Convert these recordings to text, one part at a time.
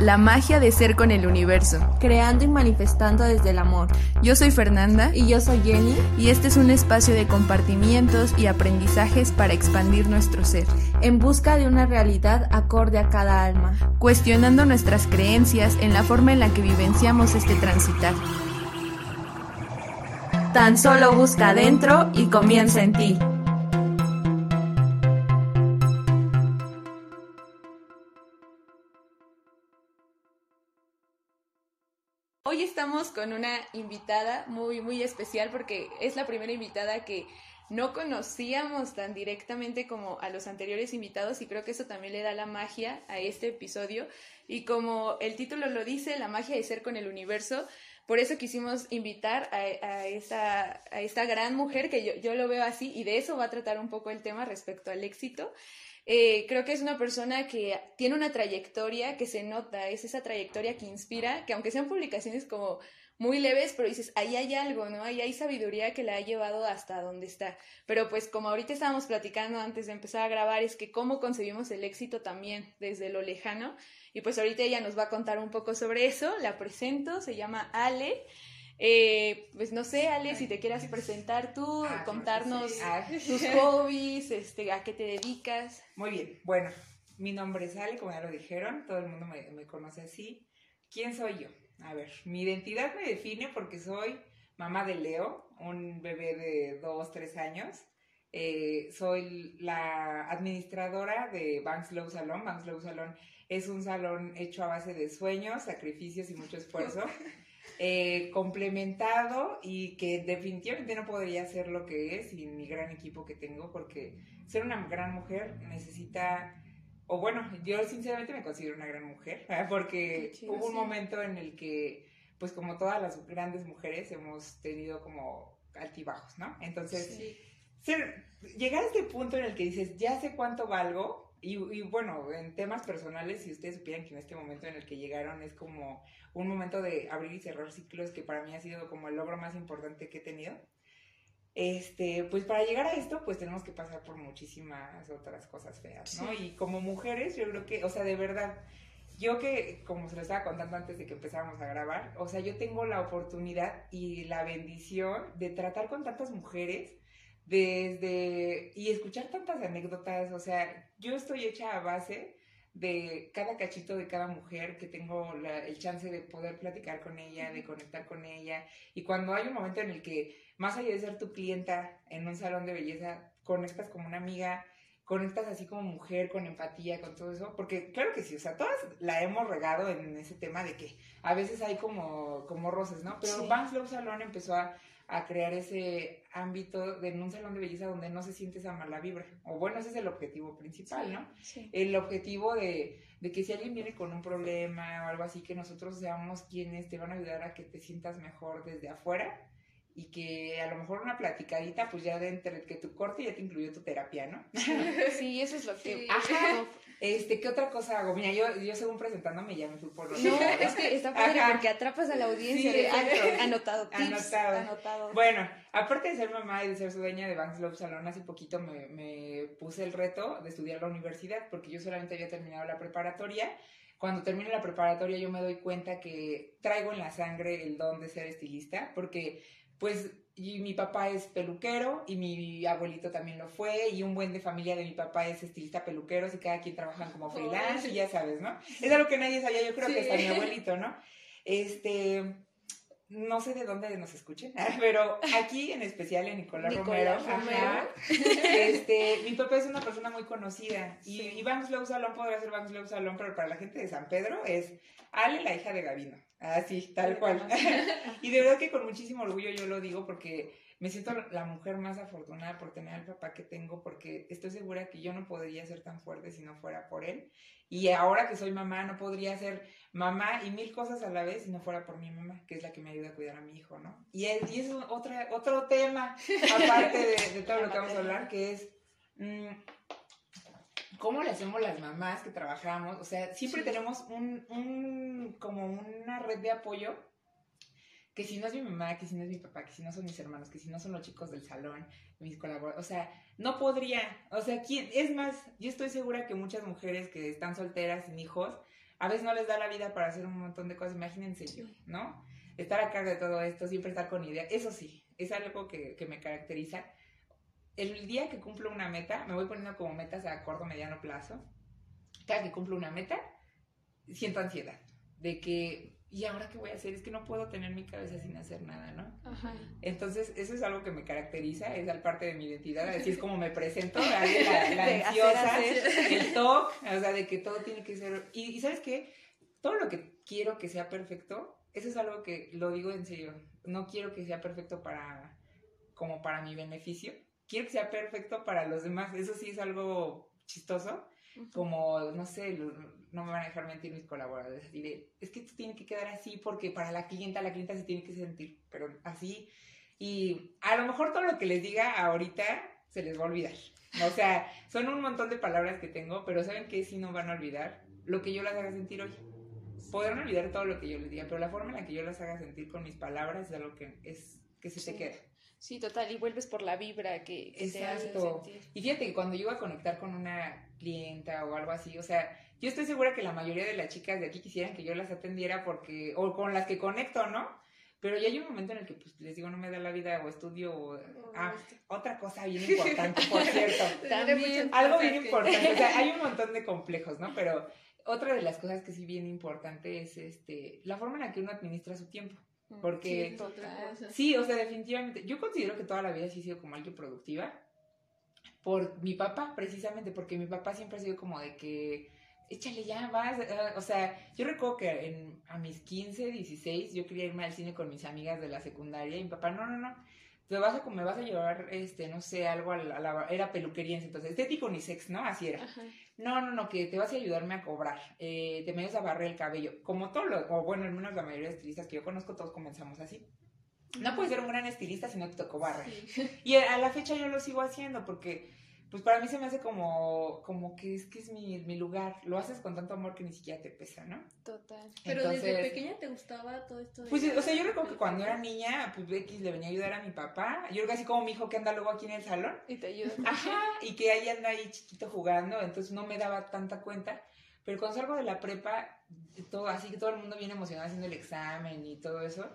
La magia de ser con el universo. Creando y manifestando desde el amor. Yo soy Fernanda. Y yo soy Jenny. Y este es un espacio de compartimientos y aprendizajes para expandir nuestro ser. En busca de una realidad acorde a cada alma. Cuestionando nuestras creencias en la forma en la que vivenciamos este transitar. Tan solo busca adentro y comienza en ti. Estamos con una invitada muy, muy especial porque es la primera invitada que no conocíamos tan directamente como a los anteriores invitados y creo que eso también le da la magia a este episodio. Y como el título lo dice, la magia de ser con el universo, por eso quisimos invitar a, a, esta, a esta gran mujer que yo, yo lo veo así y de eso va a tratar un poco el tema respecto al éxito. Eh, creo que es una persona que tiene una trayectoria que se nota, es esa trayectoria que inspira, que aunque sean publicaciones como muy leves, pero dices, ahí hay algo, ¿no? Ahí hay sabiduría que la ha llevado hasta donde está. Pero pues como ahorita estábamos platicando antes de empezar a grabar, es que cómo concebimos el éxito también desde lo lejano. Y pues ahorita ella nos va a contar un poco sobre eso. La presento, se llama Ale. Eh, pues no sé, Ale, si te quieras presentar tú, ah, contarnos ah. tus hobbies, este, a qué te dedicas. Muy bien, bueno, mi nombre es Ale, como ya lo dijeron, todo el mundo me, me conoce así. ¿Quién soy yo? A ver, mi identidad me define porque soy mamá de Leo, un bebé de dos, tres años. Eh, soy la administradora de Banks Low Salon. Banks Low Salon es un salón hecho a base de sueños, sacrificios y mucho esfuerzo. Eh, complementado y que definitivamente no podría ser lo que es sin mi gran equipo que tengo, porque ser una gran mujer necesita, o bueno, yo sinceramente me considero una gran mujer, porque hubo un momento en el que, pues como todas las grandes mujeres, hemos tenido como altibajos, ¿no? Entonces, ser, llegar a este punto en el que dices, ya sé cuánto valgo, y, bueno, en temas personales, si ustedes supieran que en este momento en el que llegaron es como un momento de abrir y cerrar ciclos que para mí ha sido como el logro más importante que he tenido. Este, pues para llegar a esto, pues tenemos que pasar por muchísimas otras cosas feas, ¿no? Y como mujeres, yo creo que, o sea, de verdad, yo que, como se lo estaba contando antes de que empezáramos a grabar, o sea, yo tengo la oportunidad y la bendición de tratar con tantas mujeres desde y escuchar tantas anécdotas, o sea, yo estoy hecha a base de cada cachito de cada mujer que tengo el chance de poder platicar con ella, de conectar con ella. Y cuando hay un momento en el que, más allá de ser tu clienta en un salón de belleza, conectas como una amiga, conectas así como mujer, con empatía, con todo eso, porque claro que sí, o sea, todas la hemos regado en ese tema de que a veces hay como, como roces, ¿no? Pero sí. Slow Salón empezó a a crear ese ámbito de en un salón de belleza donde no se siente esa mala vibra. O bueno, ese es el objetivo principal, ¿no? El objetivo de, de, que si alguien viene con un problema o algo así, que nosotros seamos quienes te van a ayudar a que te sientas mejor desde afuera y que a lo mejor una platicadita, pues ya de entre que tu corte ya te incluyó tu terapia, ¿no? Sí, eso es lo que... Ajá. Este, ¿qué otra cosa hago? Mira, yo, yo según presentándome ya me fui por los... No, es que está padre porque atrapas a la audiencia. Sí, anotado, tips, anotado. anotado. Bueno, aparte de ser mamá y de ser su dueña de Banks Love Salon, hace poquito me, me puse el reto de estudiar la universidad porque yo solamente había terminado la preparatoria cuando termine la preparatoria yo me doy cuenta que traigo en la sangre el don de ser estilista, porque pues y mi papá es peluquero y mi abuelito también lo fue y un buen de familia de mi papá es estilista peluquero y cada quien trabaja como freelance y ya sabes, ¿no? Es algo que nadie sabía, yo creo que está mi abuelito, ¿no? Este, no sé de dónde nos escuchen, pero aquí en especial en Nicolás, Romero, este, mi papá es una persona muy conocida y, y Banks Low Salón podría ser Banks Low Salón, pero para la gente de San Pedro es Ale, la hija de Gavino. Así, tal cual. y de verdad que con muchísimo orgullo yo lo digo porque me siento la mujer más afortunada por tener al papá que tengo porque estoy segura que yo no podría ser tan fuerte si no fuera por él. Y ahora que soy mamá, no podría ser mamá y mil cosas a la vez si no fuera por mi mamá, que es la que me ayuda a cuidar a mi hijo, ¿no? Y es, y es otra, otro tema, aparte de, todo lo que vamos a hablar, que es... Mmm, cómo le hacemos las mamás que trabajamos, o sea, siempre tenemos un, un, como una red de apoyo, que si no es mi mamá, que si no es mi papá, que si no son mis hermanos, que si no son los chicos del salón, mis colaboradores, o sea, no podría, o sea, ¿quién? Es más, yo estoy segura que muchas mujeres que están solteras sin hijos, a veces no les da la vida para hacer un montón de cosas, imagínense yo, ¿no? Estar a cargo de todo esto, siempre estar con idea, eso sí, es algo que, que me caracteriza. El día que cumplo una meta, me voy poniendo como metas a corto, mediano plazo. Cada que cumplo una meta, siento ansiedad de que, ¿y ahora qué voy a hacer? Es que no puedo tener mi cabeza sin hacer nada, ¿no? Ajá. Entonces, eso es algo que me caracteriza, es parte de mi identidad, así es como me presento, la, la, la ansiosa, hacer, hacer. el TOC, o sea, de que todo tiene que ser... Y, y ¿sabes qué? Todo lo que quiero que sea perfecto, eso es algo que lo digo en serio, no quiero que sea perfecto para, como para mi beneficio, quiero que sea perfecto para los demás, eso sí es algo chistoso, como, no sé, no me van a dejar mentir mis colaboradores, así de, es que esto tiene que quedar así porque para la clienta, la clienta se tiene que sentir, pero así, y a lo mejor todo lo que les diga ahorita se les va a olvidar, o sea, son un montón de palabras que tengo, pero ¿saben qué? Si no van a olvidar lo que yo las haga sentir hoy. Podrán olvidar todo lo que yo les diga, pero la forma en la que yo las haga sentir con mis palabras es algo que, es, que se Sí. te queda. Sí, total, y vuelves por la vibra que, que te hace Exacto. sentir. Y fíjate que cuando llego a conectar con una clienta o algo así, o sea, yo estoy segura que la mayoría de las chicas de aquí quisieran que yo las atendiera porque, o con las que conecto, ¿no? Pero ya hay un momento en el que pues les digo, no me da la vida o estudio o... Ah, otra cosa bien importante, por cierto. También. Algo bien importante, o sea, hay un montón de complejos, ¿no? Pero otra de las cosas que sí bien importante es este, la forma en la que uno administra su tiempo. Porque- Sí. Sí, o sea, definitivamente. Yo considero que toda la vida sí he sido como alguien productiva. Por mi papá, precisamente, porque mi papá siempre ha sido como de que, échale ya, vas. eh, O sea, yo recuerdo que en, a mis 15, 16, yo quería irme al cine con mis amigas de la secundaria y mi papá, no, no, no. Te vas a, me vas a llevar, este, no sé, algo a la, a la- era peluquería en ese entonces, estético unisex, ¿no? Así era. Ajá. No, no, no, que te vas a ayudarme a cobrar, eh, te me ayudas a barrer el cabello. Como todos los, o bueno, al menos la mayoría de estilistas que yo conozco, todos comenzamos así. No puedes ser un gran estilista si no te tocó barrer. Y a la fecha yo lo sigo haciendo porque, pues para mí se me hace como, como que es que es mi, mi lugar. Lo haces con tanto amor que ni siquiera te pesa, ¿no? Total. Pero desde pequeña te gustaba todo esto. de- Pues, o sea, yo recuerdo que cuando era niña, pues X le venía a ayudar a mi papá. Yo creo que así como mi hijo que anda luego aquí en el salón. Y te ayuda. Ajá, y que ahí anda ahí chiquito jugando, entonces no me daba tanta cuenta. Pero cuando salgo de la prepa, todo, así que todo el mundo viene emocionado haciendo el examen y todo eso.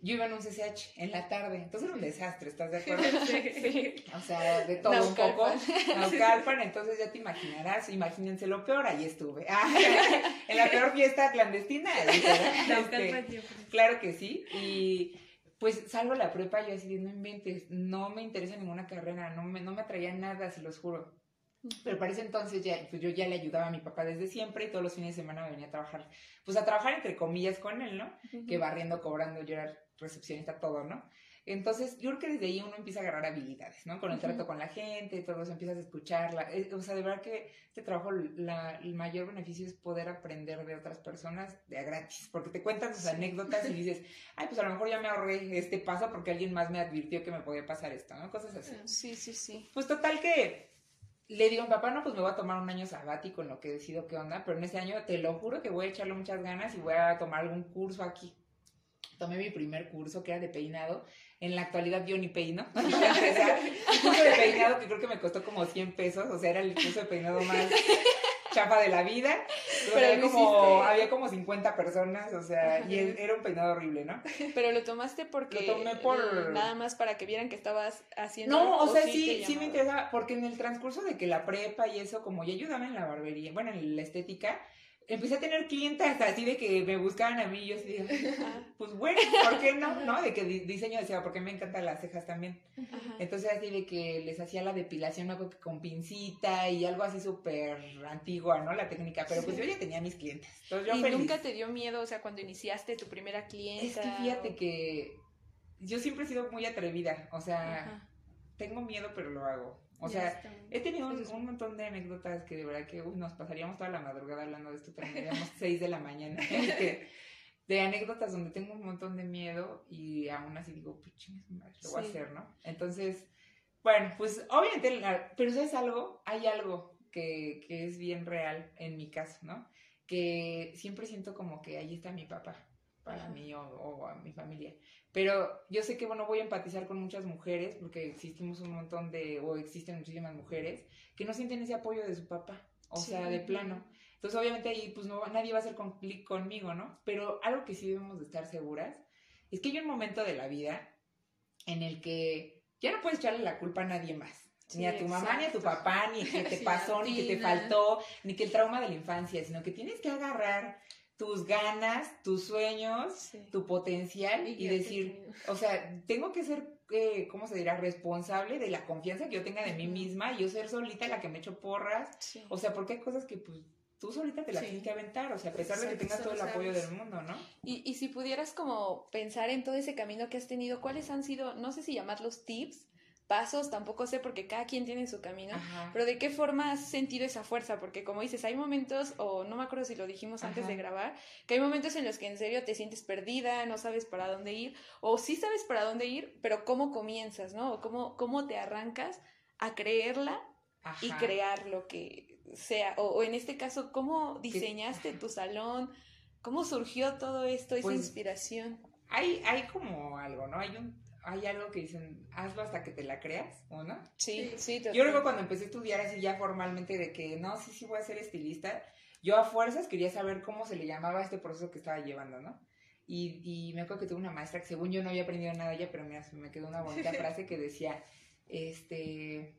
Yo iba en un CCH en la tarde, entonces era un desastre, ¿estás de acuerdo? Sí. O sea, de todo un poco. Naucalpan. Entonces ya te imaginarás, imagínense lo peor, ahí estuve. Ah, en la peor fiesta clandestina. este. Claro que sí. Y pues salgo a la prepa yo así no inventes, no me interesa ninguna carrera, no me, no me atraía nada, se los juro. Pero para ese entonces ya, pues yo ya le ayudaba a mi papá desde siempre y todos los fines de semana me venía a trabajar, pues a trabajar entre comillas con él, ¿no? Que barriendo, cobrando, yo era recepcionista, todo, ¿no? Entonces, yo creo que desde ahí uno empieza a agarrar habilidades, ¿no? Con el trato Ujú. con la gente, todo eso, empiezas a escucharla. Eh, O sea, de verdad que este trabajo, la, el mayor beneficio es poder aprender de otras personas de a gratis, porque te cuentan sus Sí. anécdotas y dices, ay, pues a lo mejor ya me ahorré este paso porque alguien más me advirtió que me podía pasar esto, ¿no? Cosas así. Sí, sí, sí. Pues total que le digo mi papá, no, pues me voy a tomar un año sabático en lo que decido qué onda, pero en ese año te lo juro que voy a echarle muchas ganas y voy a tomar algún curso aquí. Tomé mi primer curso que era de peinado. En la actualidad yo ni peino. Un curso de peinado que creo que me costó como 100 pesos, o sea, era el curso de peinado más chapa de la vida. Pero había, como, había como 50 personas, o sea, y era un peinado horrible, ¿no? Pero lo tomaste porque Lo tomé por- nada más para que vieran que estabas haciendo. No, o sea, sí, sí me interesa, porque en el transcurso de que la prepa y eso, como ya ayudaba en la barbería, bueno, en la estética, empecé a tener clientas así de que me buscaban a mí y yo así de, pues bueno, ¿por qué no? ¿No? De que di- diseño decía, porque me encantan las cejas también. ajá. Entonces así de que les hacía la depilación, algo que con pincita y algo así súper antigua, ¿no? La técnica, pero pues Sí. yo ya tenía mis clientes. Entonces yo y feliz. nunca te dio miedo, o sea, cuando iniciaste tu primera clienta. Es que fíjate o- que yo siempre he sido muy atrevida, o sea, Ajá. tengo miedo, pero lo hago. O sea, está. He tenido un, montón de anécdotas que de verdad que uy, nos pasaríamos toda la madrugada hablando de esto, terminaríamos 6 de la mañana. De anécdotas donde tengo un montón de miedo y aún así digo, pues chingue su madre, lo voy a Sí. hacer, ¿no? Entonces, bueno, pues obviamente, la- pero ¿sabes algo? Hay algo que, que es bien real en mi caso, ¿no? Que siempre siento como que ahí está mi papá para mí o, o a mi familia. Pero yo sé que, bueno, voy a empatizar con muchas mujeres, porque existimos un montón de, o existen muchísimas mujeres, que no sienten ese apoyo de su papá, o Sí. sea, de plano. Entonces, obviamente ahí, pues no, nadie va a hacer con conmigo, ¿no? Pero algo que sí debemos de estar seguras es que hay un momento de la vida en el que ya no puedes echarle la culpa a nadie más. Sí, ni a tu mamá, ni a tu exacto. papá, ni que te pasó, ni que te faltó, ni que el trauma de la infancia, sino que tienes que agarrar tus ganas, tus sueños, Sí. tu potencial y, decir, o sea, tengo que ser, eh, ¿cómo se dirá?, responsable de la confianza que yo tenga de mí misma y yo ser solita la que me echo porras. Sí. O sea, porque hay cosas que pues tú solita te las Sí. tienes que aventar, o sea, a pesar de que tengas todo el apoyo del mundo, ¿no? Y, y si pudieras como pensar en todo ese camino que has tenido, ¿cuáles han sido, no sé si llamarlos tips, pasos, tampoco sé porque cada quien tiene su camino, Ajá. pero de qué forma has sentido esa fuerza? Porque como dices, hay momentos, o no me acuerdo si lo dijimos antes de grabar, que hay momentos en los que en serio te sientes perdida, no sabes para dónde ir, o sí sabes para dónde ir, pero cómo comienzas, ¿no? O cómo, cómo te arrancas a creerla y crear lo que sea. O, o en este caso, ¿cómo diseñaste tu salón? ¿Cómo surgió todo esto, esa Pues, inspiración? Hay, hay como algo, ¿no? Hay un, hay algo que dicen, hazlo hasta que te la creas, ¿o no? Sí, sí, Yo recuerdo cuando empecé a estudiar así ya formalmente de que no, sí, sí voy a ser estilista, yo a fuerzas quería saber cómo se le llamaba este proceso que estaba llevando, ¿no? Y, y me acuerdo que tuve una maestra que según yo no había aprendido nada ella, pero mira, se me quedó una bonita frase que decía, este,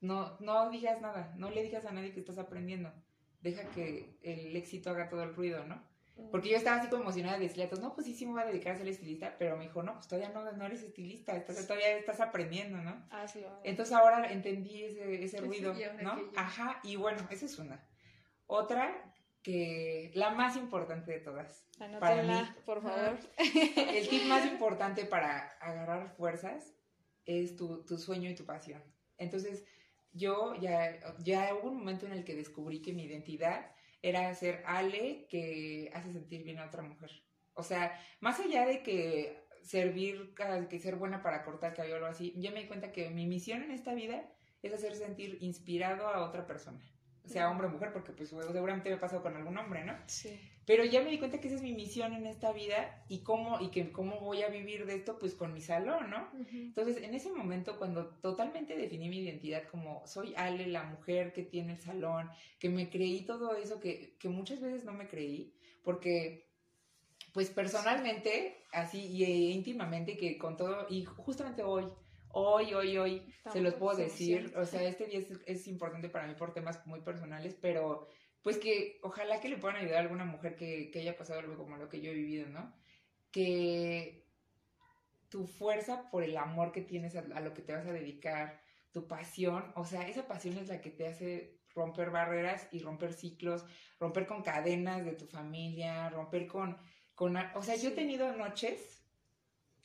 no, no digas nada, no le digas a nadie que estás aprendiendo, deja que el éxito haga todo el ruido, ¿no? Porque yo estaba así como emocionada de decirle a todos, no, pues sí, sí me voy a dedicar a ser estilista, pero me dijo, no, pues todavía no, no eres estilista, estás, todavía estás aprendiendo, ¿no? Hazlo. Entonces ahora entendí ese, ese ruido, ¿no? aquello. Ajá, y bueno, esa es una. Otra, que la más importante de todas, para mí. por favor. el tip más importante para agarrar fuerzas es tu, tu sueño y tu pasión. Entonces, yo ya, ya hubo un momento en el que descubrí que mi identidad era ser Ale que hace sentir bien a otra mujer. O sea, más allá de que servir, que ser buena para cortar cabello o algo así, yo me di cuenta que mi misión en esta vida es hacer sentir inspirado a otra persona. Sea hombre o mujer, porque pues seguramente me ha pasado con algún hombre, ¿no? Sí. Pero ya me di cuenta que esa es mi misión en esta vida y cómo, y que cómo voy a vivir de esto, pues con mi salón, ¿no? Entonces, en ese momento, cuando totalmente definí mi identidad como soy Ale, la mujer que tiene el salón, que me creí todo eso, que, que muchas veces no me creí, porque, pues personalmente, así y eh, íntimamente, que con todo, y justamente hoy, hoy, hoy, hoy, se los puedo decir, o sea, este día es, es importante para mí por temas muy personales, pero pues que ojalá que le puedan ayudar a alguna mujer que, que haya pasado algo como lo que yo he vivido, ¿no? Que tu fuerza por el amor que tienes a, a lo que te vas a dedicar, tu pasión, o sea, esa pasión es la que te hace romper barreras y romper ciclos, romper con cadenas de tu familia, romper con, con o sea, yo he tenido noches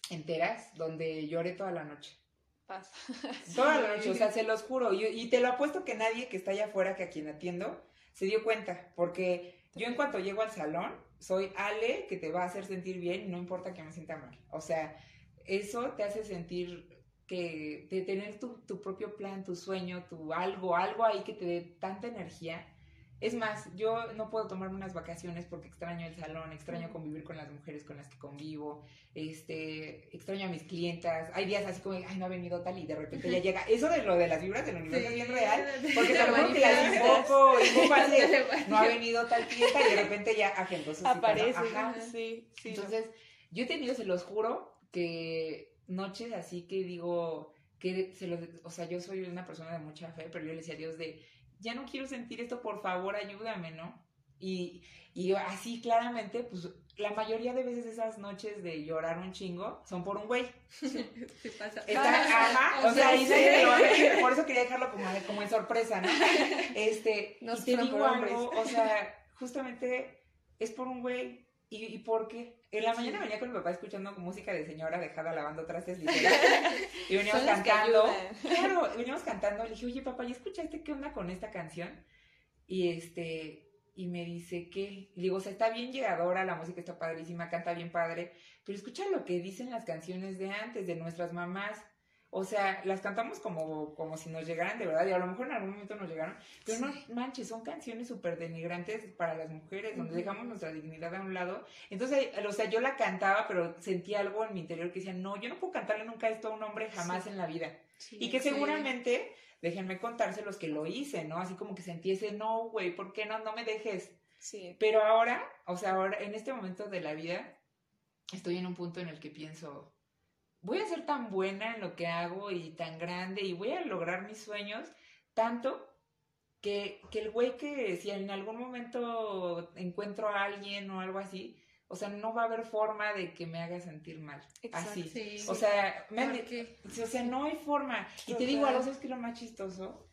enteras donde lloré toda la noche. Paz. Toda la noche, o sea, se los juro. Y, y te lo apuesto que nadie que está allá afuera, que a quien atiendo, se dio cuenta. Porque yo en cuanto llego al salón, soy Ale que te va a hacer sentir bien no importa que me sienta mal. O sea, eso te hace sentir que de tener tu, tu propio plan, tu sueño, tu algo, algo ahí que te dé tanta energía. Es más, yo no puedo tomarme unas vacaciones porque extraño el salón, extraño convivir con las mujeres con las que convivo, este, extraño a mis clientas. Hay días así como, ay, no ha venido tal y de repente ya llega. Eso de lo de las vibras del universo es bien real, porque te lo que las invoco, no ha venido tal clienta y de repente ya agendó su cita, ¿no? Aparece. Ajá. Sí, sí. Entonces, yo he tenido, se los juro, que noches así que digo, que se los, o sea, yo soy una persona de mucha fe, pero yo le decía a Dios de, ya no quiero sentir esto, por favor, ayúdame, ¿no? Y, y así claramente, pues la mayoría de veces esas noches de llorar un chingo son por un güey. sí pasa. Está, ajá, o sea, ahí sí. se lo van a decir, por eso quería dejarlo como, como en sorpresa, ¿no? Este, No y te digo algo, o sea, justamente es por un güey, ¿y, y por qué? En la mañana venía con mi papá escuchando música de señora dejada lavando trastes literal, y veníamos cantando, claro, veníamos cantando, le dije, oye papá, ¿ya escuchaste qué onda con esta canción? Y este, y me dice, ¿qué? Y digo, o sea, está bien llegadora, la música está padrísima, canta bien padre, pero escucha lo que dicen las canciones de antes, de nuestras mamás. O sea, las cantamos como, como si nos llegaran de verdad, y a lo mejor en algún momento nos llegaron, pero no manches, son canciones súper denigrantes para las mujeres, donde dejamos nuestra dignidad a un lado. Entonces, o sea, yo la cantaba, pero sentía algo en mi interior que decía, no, yo no puedo cantarle nunca esto a un hombre jamás Sí. en la vida. Sí, Y que seguramente déjenme contárselos que lo hice, ¿no? Así como que sentí ese, no, güey, ¿por qué no, no me dejes? Sí. Pero ahora, o sea, ahora, en este momento de la vida, estoy en un punto en el que pienso, voy a ser tan buena en lo que hago y tan grande y voy a lograr mis sueños tanto que, que el güey que si en algún momento encuentro a alguien o algo así, o sea, no va a haber forma de que me haga sentir mal. Exacto, así. sí. O sea, me Porque o sea, no hay forma. Y te digo algo, ¿sabes qué es lo más chistoso?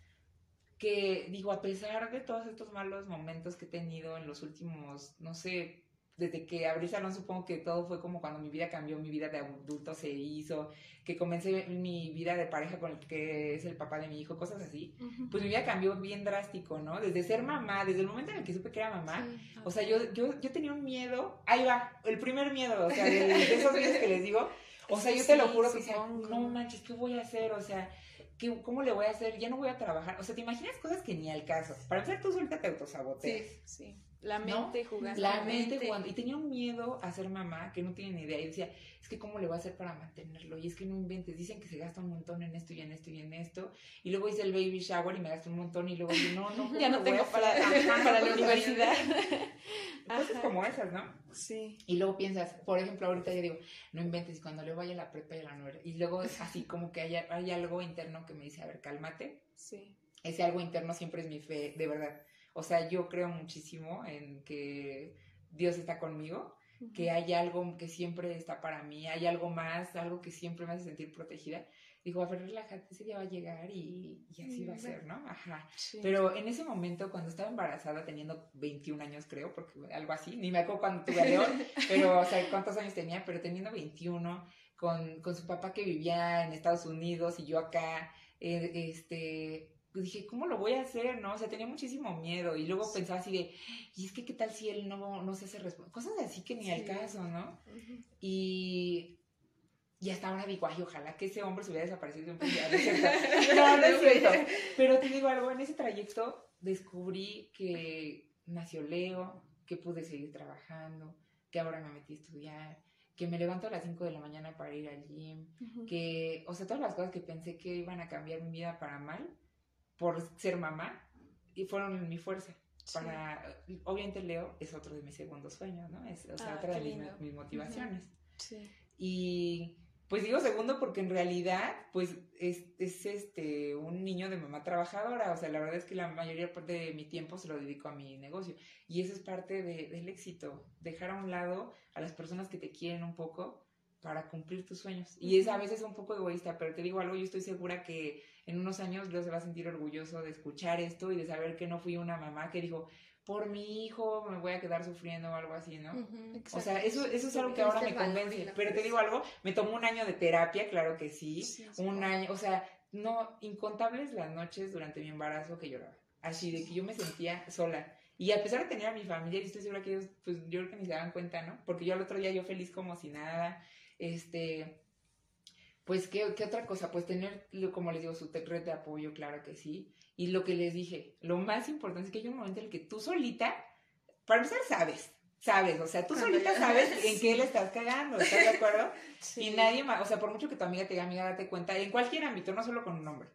Que digo, a pesar de todos estos malos momentos que he tenido en los últimos, no sé, desde que abrí salón, supongo que todo fue como cuando mi vida cambió, mi vida de adulto se hizo, que comencé mi vida de pareja con el que es el papá de mi hijo, cosas así. Pues mi vida cambió bien drástico, ¿no? Desde ser mamá, desde el momento en el que supe que era mamá, o sea, yo, yo, yo tenía un miedo, ahí va, el primer miedo, o sea, de, de esos miedos que les digo, o sea, yo te lo Sí, juro que decía, supongo. no manches, ¿qué voy a hacer? O sea, ¿qué, ¿cómo le voy a hacer? Ya no voy a trabajar, o sea, ¿te imaginas cosas que ni al caso? Para empezar, tú solita te autosaboteas. Sí, sí. La ¿No? mente jugando. La mente jugando. Y tenía un miedo a ser mamá que no tiene ni idea. Y decía, es que cómo le voy a hacer para mantenerlo. Y es que no inventes. Dicen que se gasta un montón en esto y en esto y en esto. Y luego hice el baby shower y me gasté un montón. Y luego dije, no, no. ¿cómo Ya no tengo para, para la universidad. Cosas como esas, ¿no? Sí. Y luego piensas, por ejemplo, ahorita yo digo, no inventes, y cuando luego vaya a la prepa y a la universidad. Y luego es así como que hay, hay algo interno que me dice, a ver, cálmate. Sí. ese algo interno siempre es mi fe, de verdad. O sea, yo creo muchísimo en que Dios está conmigo, que hay algo que siempre está para mí, hay algo más, algo que siempre me hace sentir protegida. Digo, a ver, relájate, ese día va a llegar y, y así va a ser, ¿no? Ajá. Sí. Pero en ese momento, cuando estaba embarazada, teniendo 21 años, creo, porque algo así, ni me acuerdo cuando tuve a León, pero, o sea, cuántos años tenía, pero teniendo 21, con, con su papá que vivía en Estados Unidos y yo acá, eh, este, dije, ¿cómo lo voy a hacer? ¿No? O sea, tenía muchísimo miedo y luego pensaba así de, y es que, ¿qué tal si él no, no se hace responsable? Cosas así que ni al caso, ¿no? Y, y hasta ahora digo, ay, ojalá que ese hombre se hubiera desaparecido de un. No, no, es cierto. Pero te digo algo, en ese trayecto descubrí que nació Leo, que pude seguir trabajando, que ahora me metí a estudiar, que me levanto a las 5 de la mañana para ir al gym, que, o sea, todas las cosas que pensé que iban a cambiar mi vida para mal por ser mamá, y fueron mi fuerza. Sí. Para, obviamente Leo es otro de mis segundos sueños, ¿no? Es, o sea, Ah, otra de mis, mis motivaciones. Sí. Y pues digo segundo porque en realidad, pues es, es este un niño de mamá trabajadora. O sea, la verdad es que la mayoría parte de mi tiempo se lo dedico a mi negocio. Y eso es parte de- del éxito. Dejar a un lado a las personas que te quieren un poco para cumplir tus sueños. Y es a veces un poco egoísta, pero te digo algo, yo estoy segura que en unos años Leo se va a sentir orgulloso de escuchar esto y de saber que no fui una mamá que dijo, por mi hijo me voy a quedar sufriendo o algo así, ¿no? O sea, eso, eso es algo que ahora me convence. Pero te digo algo, me tomó un año de terapia, claro que sí. Sí, un año, o sea, no, incontables las noches durante mi embarazo que lloraba. Así de que yo me sentía sola. Y a pesar de tener a mi familia, y estoy segura que ellos, pues yo creo que ni se daban cuenta, ¿no? Porque yo al otro día yo feliz como si nada. Este, pues, ¿qué, qué otra cosa? Pues tener, como les digo, su red de apoyo, claro que sí. Y lo que les dije, lo más importante es que hay un momento en el que tú solita, para empezar, sabes, sabes, o sea, tú solita sabes en qué le estás cagando, ¿estás de acuerdo? Sí. Y nadie más, o sea, por mucho que tu amiga te diga, amiga, date cuenta, en cualquier ámbito, no solo con un hombre,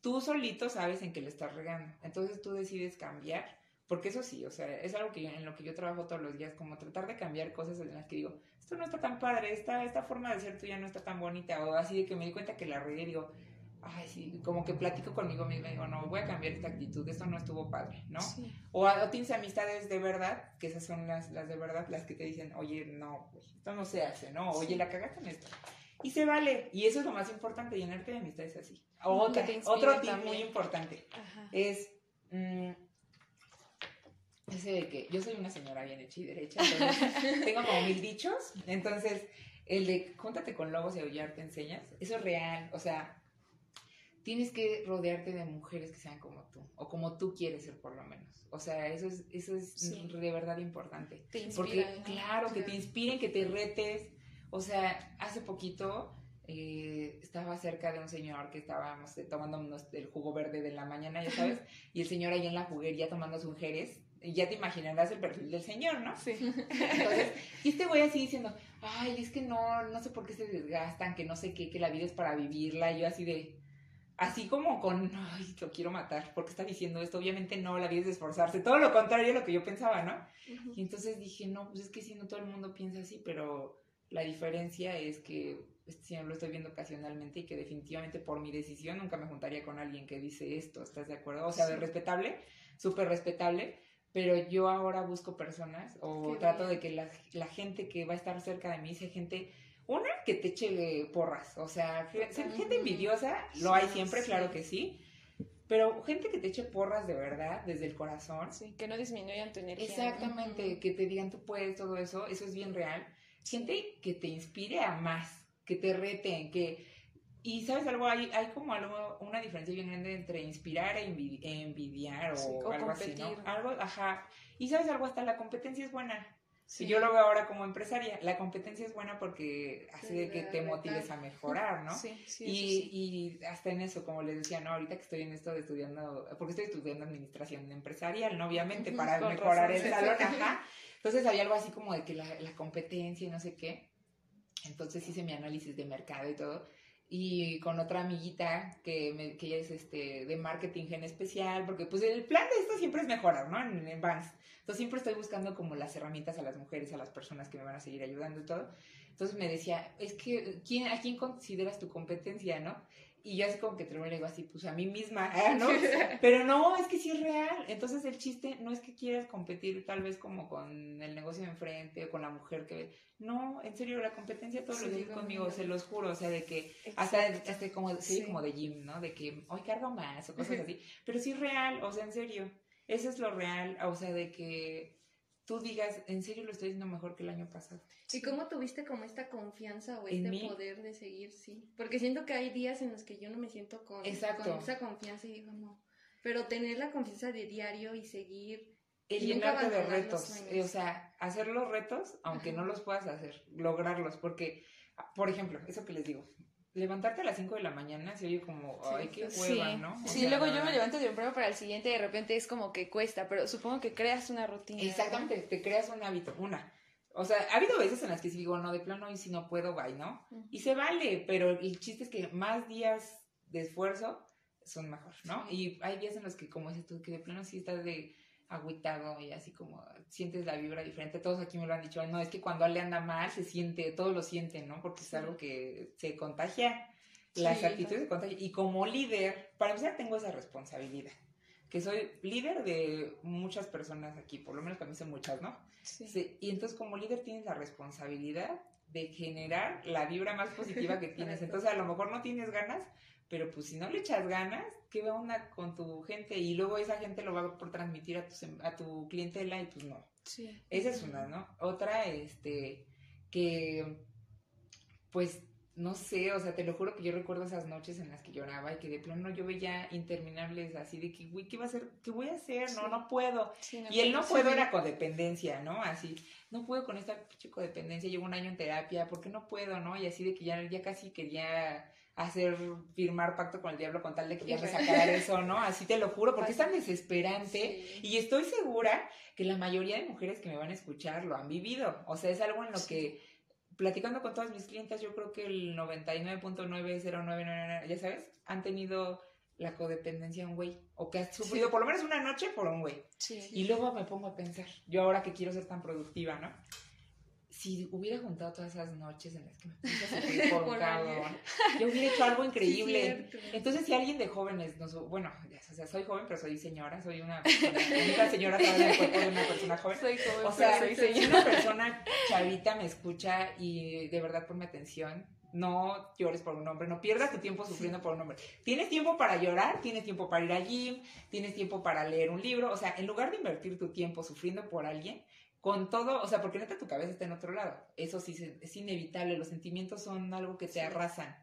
tú solito sabes en qué le estás regando. Entonces tú decides cambiar, porque eso sí, o sea, es algo que yo- en lo que yo trabajo todos los días, como tratar de cambiar cosas en las que digo, esto no está tan padre, esta, esta forma de ser tuya no está tan bonita, o así de que me di cuenta que la regué y digo, ay, sí, como que platico conmigo misma y digo, no, voy a cambiar esta actitud, esto no estuvo padre, ¿no? Sí. O, o tienes amistades de verdad, que esas son las, las de verdad, las que te dicen, oye, no, güey, esto no se hace, ¿no? Oye, la cagaste en esto. Y se vale. Y eso es lo más importante, llenarte de amistades así. Otra, otro tip muy importante Ajá. es mm, ese de que yo soy una señora bien hecha y derecha, entonces tengo como mil dichos. Entonces, el de júntate con lobos y aullar te enseñas, eso es real. O sea, tienes que rodearte de mujeres que sean como tú, o como tú quieres ser por lo menos. O sea, eso es, eso es Sí. de verdad importante. Te Porque, claro, que te inspiren, que te retes. O sea, hace poquito eh, estaba cerca de un señor que estábamos eh, tomando el jugo verde de la mañana, ya sabes, y el señor ahí en la juguería tomándose un jerez. Ya te imaginarás el perfil del señor, ¿no? Sí. Entonces, y este güey así diciendo, ay, es que no, no sé por qué se desgastan, que no sé qué, que la vida es para vivirla. Y yo así de, así como con, ay, lo quiero matar, porque está diciendo esto? Obviamente no, la vida es esforzarse, todo lo contrario de lo que yo pensaba, ¿no? Y entonces dije, no, pues es que si no todo el mundo piensa así, pero la diferencia es que si no lo estoy viendo ocasionalmente y que definitivamente por mi decisión nunca me juntaría con alguien que dice esto, ¿estás de acuerdo? O sea, de respetable, súper respetable, pero yo ahora busco personas o trato de que la, la, gente que va a estar cerca de mí sea gente, una, que te eche porras, o sea, gente envidiosa, lo hay siempre, claro que sí, pero gente que te eche porras de verdad, desde el corazón. Sí, que no disminuyan tu energía. Exactamente, que te digan tú puedes, todo eso, eso es bien real. Gente que te inspire a más, que te reten, que... Y sabes algo, hay, hay como algo, una diferencia bien grande entre inspirar e envidiar o, algo así, ¿no? Algo, ajá. Y sabes algo, hasta la competencia es buena. Si yo lo veo ahora como empresaria, la competencia es buena porque hace de que te motives a mejorar, ¿no? Sí, sí, y, y hasta en eso, como les decía, ¿no? Ahorita que estoy en esto de estudiando, porque estoy estudiando administración empresarial, ¿no? Obviamente, para mejorar el salón, ajá. Entonces había algo así como de que la, la competencia y no sé qué. Entonces hice mi análisis de mercado y todo. Y con otra amiguita que, que es este, de marketing en especial, porque pues el plan de esto siempre es mejorar, ¿no? En, en Banks. Entonces siempre estoy buscando como las herramientas a las mujeres, a las personas que me van a seguir ayudando y todo. Entonces me decía, es que, ¿quién, ¿a quién consideras tu competencia, no? Y yo así como que te lo digo así, pues a mí misma, ¿no? Pero no, es que sí es real. Entonces el chiste no es que quieras competir tal vez como con el negocio de enfrente o con la mujer que... No, en serio, la competencia todos los días conmigo, se los juro, o sea, de que hasta, hasta como, sí. como de gym, ¿no? De que hoy cargo más o cosas así. Pero sí es real, o sea, en serio, eso es lo real, o sea, de que tú digas, en serio lo estoy haciendo mejor que el año pasado. ¿Y cómo tuviste como esta confianza o este poder de seguir, sí? Porque siento que hay días en los que yo no me siento con, con esa confianza y digo, no. Pero tener la confianza de diario y seguir... El llenarte de retos, eh, o sea, hacer los retos, aunque no los puedas hacer, lograrlos, porque, por ejemplo, eso que les digo, levantarte a las 5 de la mañana se oye como, ay, qué hueva, ¿no? sí, luego yo me levanto de un prueba para el siguiente y de repente es como que cuesta, pero supongo que creas una rutina. Exactamente, te creas un hábito, una. O sea, ha habido veces en las que sí digo, no, de plano, y si no puedo, bye, ¿no? Y se vale, pero el chiste es que más días de esfuerzo son mejor, ¿no? Y hay días en los que, como dices tú, que de plano sí estás de agüitado y así como sientes la vibra diferente. Todos aquí me lo han dicho, no, es que cuando Ale anda mal se siente, todos lo sienten, ¿no? Porque es algo que se contagia, las actitudes se contagian. Y como líder, para empezar tengo esa responsabilidad, que soy líder de muchas personas aquí, por lo menos para mí son muchas, ¿no? Sí. Y entonces como líder tienes la responsabilidad de generar la vibra más positiva que tienes. Entonces a lo mejor no tienes ganas, pero pues si no le echas ganas, ¿qué va onda con tu gente? Y luego esa gente lo va por transmitir a tu, a tu clientela y pues no. Sí. Esa es una, ¿no? Otra, este, que pues no sé, o sea, te lo juro que yo recuerdo esas noches en las que lloraba y que de plano yo veía interminables así de que, güey, ¿qué va a hacer? ¿Qué voy a hacer? No, no puedo. y el no puedo era codependencia, ¿no? Así, no puedo con esta codependencia, llevo un año en terapia, ¿por qué no puedo, no? Y así de que ya, ya casi quería hacer firmar pacto con el diablo con tal de que ya me sacara eso, ¿no? Así te lo juro, porque es tan desesperante y estoy segura que la mayoría de mujeres que me van a escuchar lo han vivido, o sea, es algo en lo que platicando con todas mis clientes, yo creo que el 99.909, ya sabes, han tenido la codependencia de un güey, o que ha sufrido por lo menos una noche por un güey. Y luego me pongo a pensar, yo ahora que quiero ser tan productiva, ¿no? Si hubiera juntado todas esas noches en las que me puse a sufrir por un cabrón, yo hubiera hecho algo increíble. Entonces, si alguien de jóvenes, bueno, o sea, soy joven, pero soy señora, soy una, una señora todavía el cuerpo de una persona joven. Soy joven, o sea, soy si una persona chavita me escucha y de verdad ponme atención, no llores por un hombre, no pierdas tu tiempo sufriendo por un hombre. Tienes tiempo para llorar, tienes tiempo para ir al gym, tienes tiempo para leer un libro, o sea, en lugar de invertir tu tiempo sufriendo por alguien, con todo, o sea, porque neta tu cabeza está en otro lado. Eso sí es inevitable, los sentimientos son algo que te arrasan.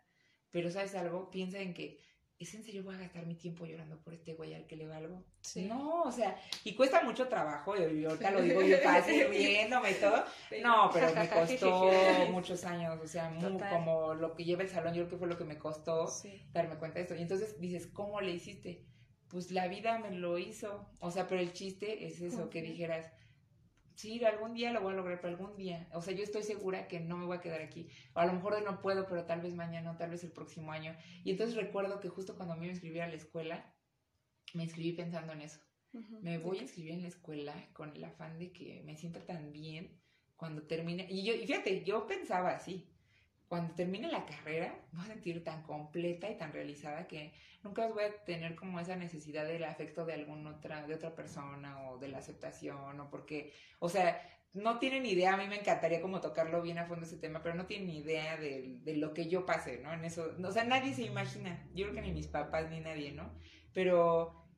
Pero ¿sabes algo? Piensa en que, ¿es en serio voy a gastar mi tiempo llorando por este güey al que le valgo? Sí. No, o sea, y cuesta mucho trabajo, y ahorita lo digo yo fácil, riéndome y todo. No, pero me costó muchos años, o sea, como lo que lleva el salón, yo creo que fue lo que me costó darme cuenta de esto. Y entonces dices, ¿cómo le hiciste? Pues la vida me lo hizo. O sea, pero el chiste es eso, que dijeras, sí, algún día lo voy a lograr, pero algún día. O sea, yo estoy segura que no me voy a quedar aquí. O a lo mejor hoy no puedo, pero tal vez mañana, tal vez el próximo año. Y entonces recuerdo que justo cuando me inscribí a la escuela, me inscribí pensando en eso. Me voy a inscribir en la escuela con el afán de que me sienta tan bien cuando termine. Y yo, y fíjate, yo pensaba así cuando termine la carrera voy a sentir tan completa y tan realizada que nunca voy a tener como esa necesidad del afecto de alguna otra, de otra persona o de la aceptación o porque, o sea, no tienen idea, a mí me encantaría como tocarlo bien a fondo ese tema, pero no tienen ni idea de, de lo que yo pasé, ¿no? En eso, o sea, nadie se imagina, yo creo que ni mis papás ni nadie, ¿no? Pero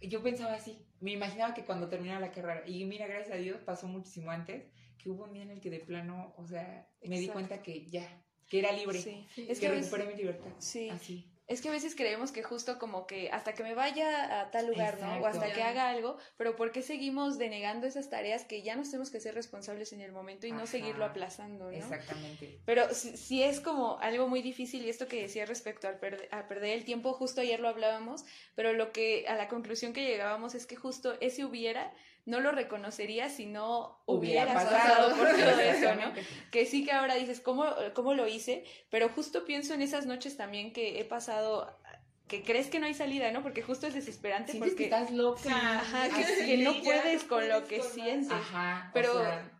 yo pensaba así, me imaginaba que cuando terminara la carrera, y mira, gracias a Dios pasó muchísimo antes, que hubo un día en el que de plano, o sea, me di cuenta que ya, que era libre, sí. es que, recuperé mi libertad. Sí. Así. Es que a veces creemos que justo como que hasta que me vaya a tal lugar, ¿no? O hasta que haga algo, pero ¿por qué seguimos denegando esas tareas que ya nos tenemos que ser responsables en el momento y no seguirlo aplazando, ¿no? Exactamente. Pero si, es como algo muy difícil y esto que decía respecto al a perder el tiempo, justo ayer lo hablábamos, pero lo que a la conclusión que llegábamos es que justo ese hubiera no lo reconocería si no hubiera pasado, por todo eso, ¿no? Que sí que ahora dices, ¿cómo, ¿cómo lo hice? Pero justo pienso en esas noches también que he pasado que crees que no hay salida, ¿no? Porque justo es desesperante porque que estás loca, ajá, que, no puedes con lo que sientes. Ajá, Pero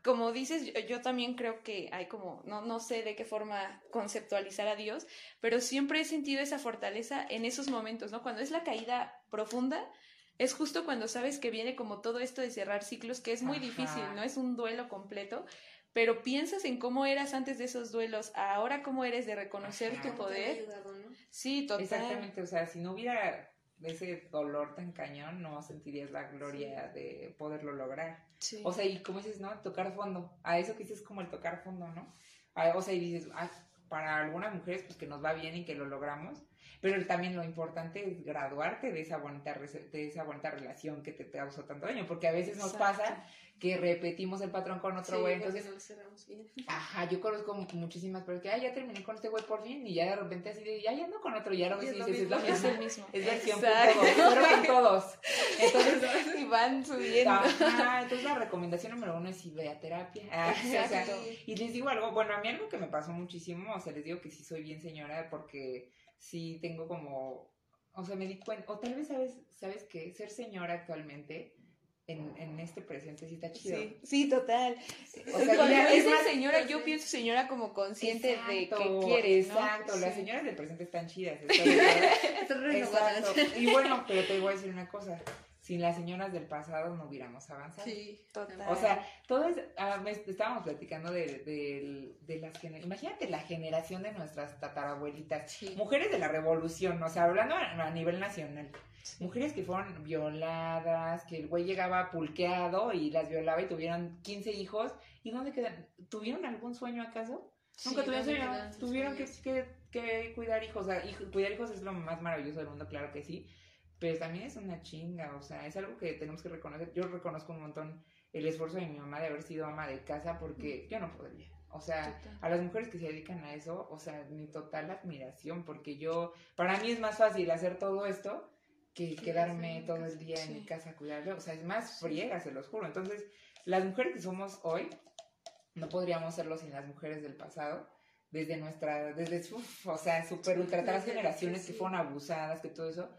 como dices, yo, también creo que hay como no no sé de qué forma conceptualizar a Dios, pero siempre he sentido esa fortaleza en esos momentos, ¿no? Cuando es la caída profunda, es justo cuando sabes que viene como todo esto de cerrar ciclos, que es muy difícil, no es un duelo completo, pero piensas en cómo eras antes de esos duelos, ahora cómo eres de reconocer tu poder. Sí, total. Exactamente, o sea, si no hubiera ese dolor tan cañón, no sentirías la gloria de poderlo lograr. O sea, y como dices, ¿no? Tocar fondo. A eso que dices como el tocar fondo, ¿no? o sea, y dices, para algunas mujeres, pues que nos va bien y que lo logramos pero también lo importante es graduarte de esa bonita, de esa bonita relación que te, causó tanto daño, porque a veces nos pasa que repetimos el patrón con otro güey, entonces... Ajá, yo conozco muchísimas personas que, ya terminé con este güey por fin, y ya de repente así de, ya, ya ando con otro, y ahora es, lo es, mismo. Es versión todos, pero con todos. Entonces, y van subiendo. Ajá, entonces la recomendación número uno es ir a terapia. Ah, y les digo algo, bueno, a mí algo que me pasó muchísimo, o sea, les digo que sí soy bien señora, porque sí tengo como, o sea, me di cuenta, o tal vez sabes, sabes que ser señora actualmente en, en, este presente sí está chido. Sí, sí total. O sea, Cuando es señora, yo pienso señora como consciente de que quiere. Exacto, las señoras del presente están chidas. exacto. Y bueno, pero te voy a decir una cosa sin las señoras del pasado no hubiéramos avanzado. Sí, total. O sea, todo es, ah, estábamos platicando de, de, de las generaciones, imagínate la generación de nuestras tatarabuelitas, mujeres de la revolución, o sea, hablando a, nivel nacional, mujeres que fueron violadas, que el güey llegaba pulqueado y las violaba y tuvieron 15 hijos, ¿y dónde quedan? ¿Tuvieron algún sueño acaso? Nunca tuvieron sueño, tuvieron que, que, que, cuidar hijos, o sea, cuidar hijos es lo más maravilloso del mundo, claro que sí, pero también es una chinga, o sea, es algo que tenemos que reconocer. Yo reconozco un montón el esfuerzo de mi mamá de haber sido ama de casa porque yo no podría. O sea, a las mujeres que se dedican a eso, o sea, mi total admiración, porque yo, para mí es más fácil hacer todo esto que quedarme todo el día en mi casa a cuidarlo. O sea, es más friega, se los juro. Entonces, las mujeres que somos hoy, no podríamos serlo sin las mujeres del pasado, desde nuestra, desde, uf, o sea, súper ultra generaciones que fueron abusadas, que todo eso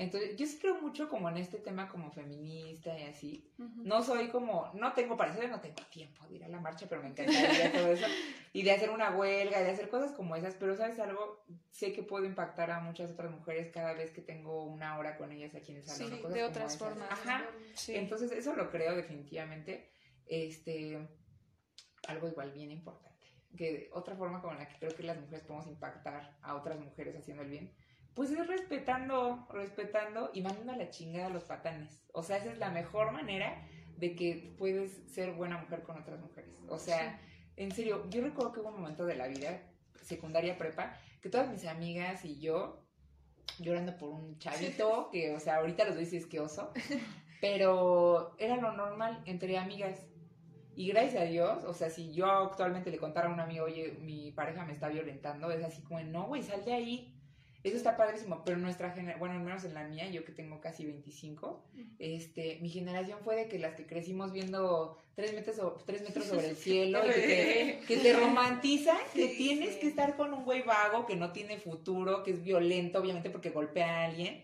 entonces, yo sí creo mucho como en este tema como feminista y así. No soy como, no tengo parecer, no tengo tiempo de ir a la marcha, pero me encantaría todo eso. Y de hacer una huelga, de hacer cosas como esas, pero ¿sabes algo? Sé que puedo impactar a muchas otras mujeres cada vez que tengo una hora con ellas aquí en el salón. Sí, de otras formas. Ajá. Entonces, eso lo creo definitivamente. Este, algo igual bien importante. Que otra forma con la que creo que las mujeres podemos impactar a otras mujeres haciendo el bien pues es respetando, respetando y mandando a la chingada a los patanes. O sea, esa es la mejor manera de que puedes ser buena mujer con otras mujeres. O sea, en serio, yo recuerdo que hubo un momento de la vida, secundaria prepa, que todas mis amigas y yo llorando por un chavito, que, o sea, ahorita los doy es que oso, pero era lo normal entre amigas. Y gracias a Dios, o sea, si yo actualmente le contara a un amigo, oye, mi pareja me está violentando, es así como, no, güey, sal de ahí Eso está padrísimo, pero nuestra generación, bueno, al menos en la mía, yo que tengo casi 25, este, mi generación fue de que las que crecimos viendo tres metros, tres metros sobre el cielo, que, te, que te romantizan, que tienes que estar con un güey vago que no tiene futuro, que es violento, obviamente porque golpea a alguien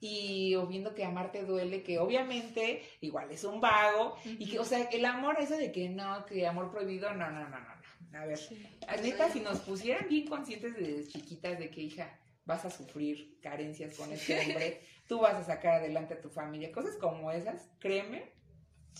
y o viendo que amarte duele, que obviamente igual es un vago, y que, o sea, el amor, eso de que no, que amor prohibido, no, no, no, no, no. A ver, neta, si nos pusieran bien conscientes de chiquitas de que, hija, vas a sufrir carencias con este hombre, tú vas a sacar adelante a tu familia, cosas como esas, créeme,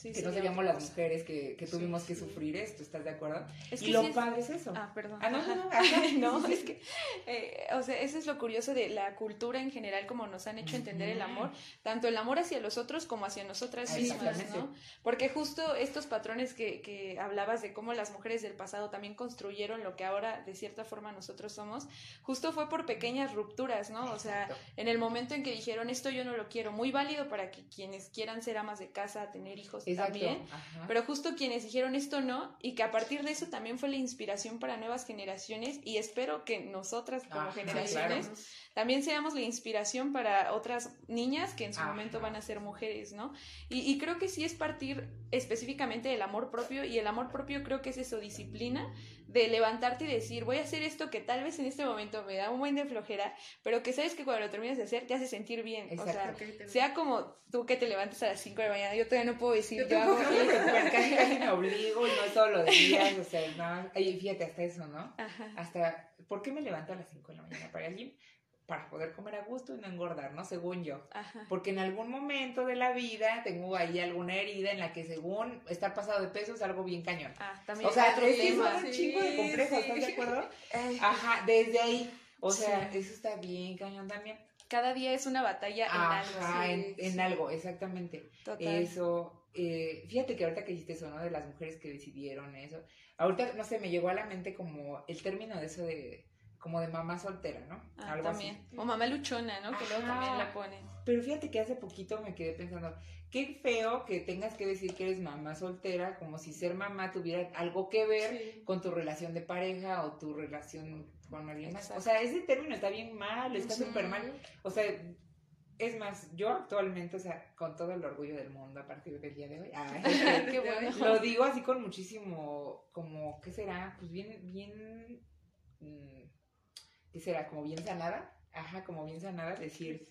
que no seríamos las mujeres que, que tuvimos que sufrir esto, ¿estás de acuerdo? y lo padre es eso. Ah, perdón. Ah, no, no, no, es que, eh, o sea, eso es lo curioso de la cultura en general, como nos han hecho entender el amor, tanto el amor hacia los otros como hacia nosotras mismas, ¿no? Porque justo estos patrones que, que hablabas de cómo las mujeres del pasado también construyeron lo que ahora de cierta forma nosotros somos, justo fue por pequeñas rupturas, ¿no? O sea, en el momento en que dijeron esto yo no lo quiero, muy válido para que quienes quieran ser amas de casa, tener hijos, también, pero justo quienes dijeron esto no, y que a partir de eso también fue la inspiración para nuevas generaciones, y espero que nosotras como generaciones también seamos la inspiración para otras niñas que en su momento van a ser mujeres, ¿no? Y, y, creo que sí es partir específicamente del amor propio, y el amor propio creo que es eso, disciplina, de levantarte y decir, voy a hacer esto que tal vez en este momento me da un buen de flojera, pero que sabes que cuando lo terminas de hacer te hace sentir bien. O sea, sea como tú que te levantes a las 5 de la mañana, yo todavía no puedo decir, yo, hago casi, casi me obligo y no todos los días, o sea, no, fíjate, hasta eso, ¿no? Hasta, ¿por qué me levanto a las 5 de la mañana para alguien? Para poder comer a gusto y no engordar, ¿no? Según yo. Porque en algún momento de la vida tengo ahí alguna herida en la que según estar pasado de peso es algo bien cañón. Ah, también. O sea, es que un chingo de complejos, ¿estás de acuerdo? Ajá, desde ahí. O sea, eso está bien cañón también. Cada día es una batalla en algo. Ajá, en, algo, exactamente. Total. Eso, eh, fíjate que ahorita que dijiste eso, ¿no? De las mujeres que decidieron eso. Ahorita, no sé, me llegó a la mente como el término de eso de como de mamá soltera, ¿no? Ah, Algo también. O mamá luchona, ¿no? Que luego también la ponen. Pero fíjate que hace poquito me quedé pensando, qué feo que tengas que decir que eres mamá soltera, como si ser mamá tuviera algo que ver con tu relación de pareja o tu relación con alguien más. O sea, ese término está bien mal, está súper mal. O sea, es más, yo actualmente, o sea, con todo el orgullo del mundo a partir del día de hoy, qué bueno. lo digo así con muchísimo, como, ¿qué será? Pues bien, bien... Mm, ¿qué será? Como bien sanada, ajá, como bien sanada, decir,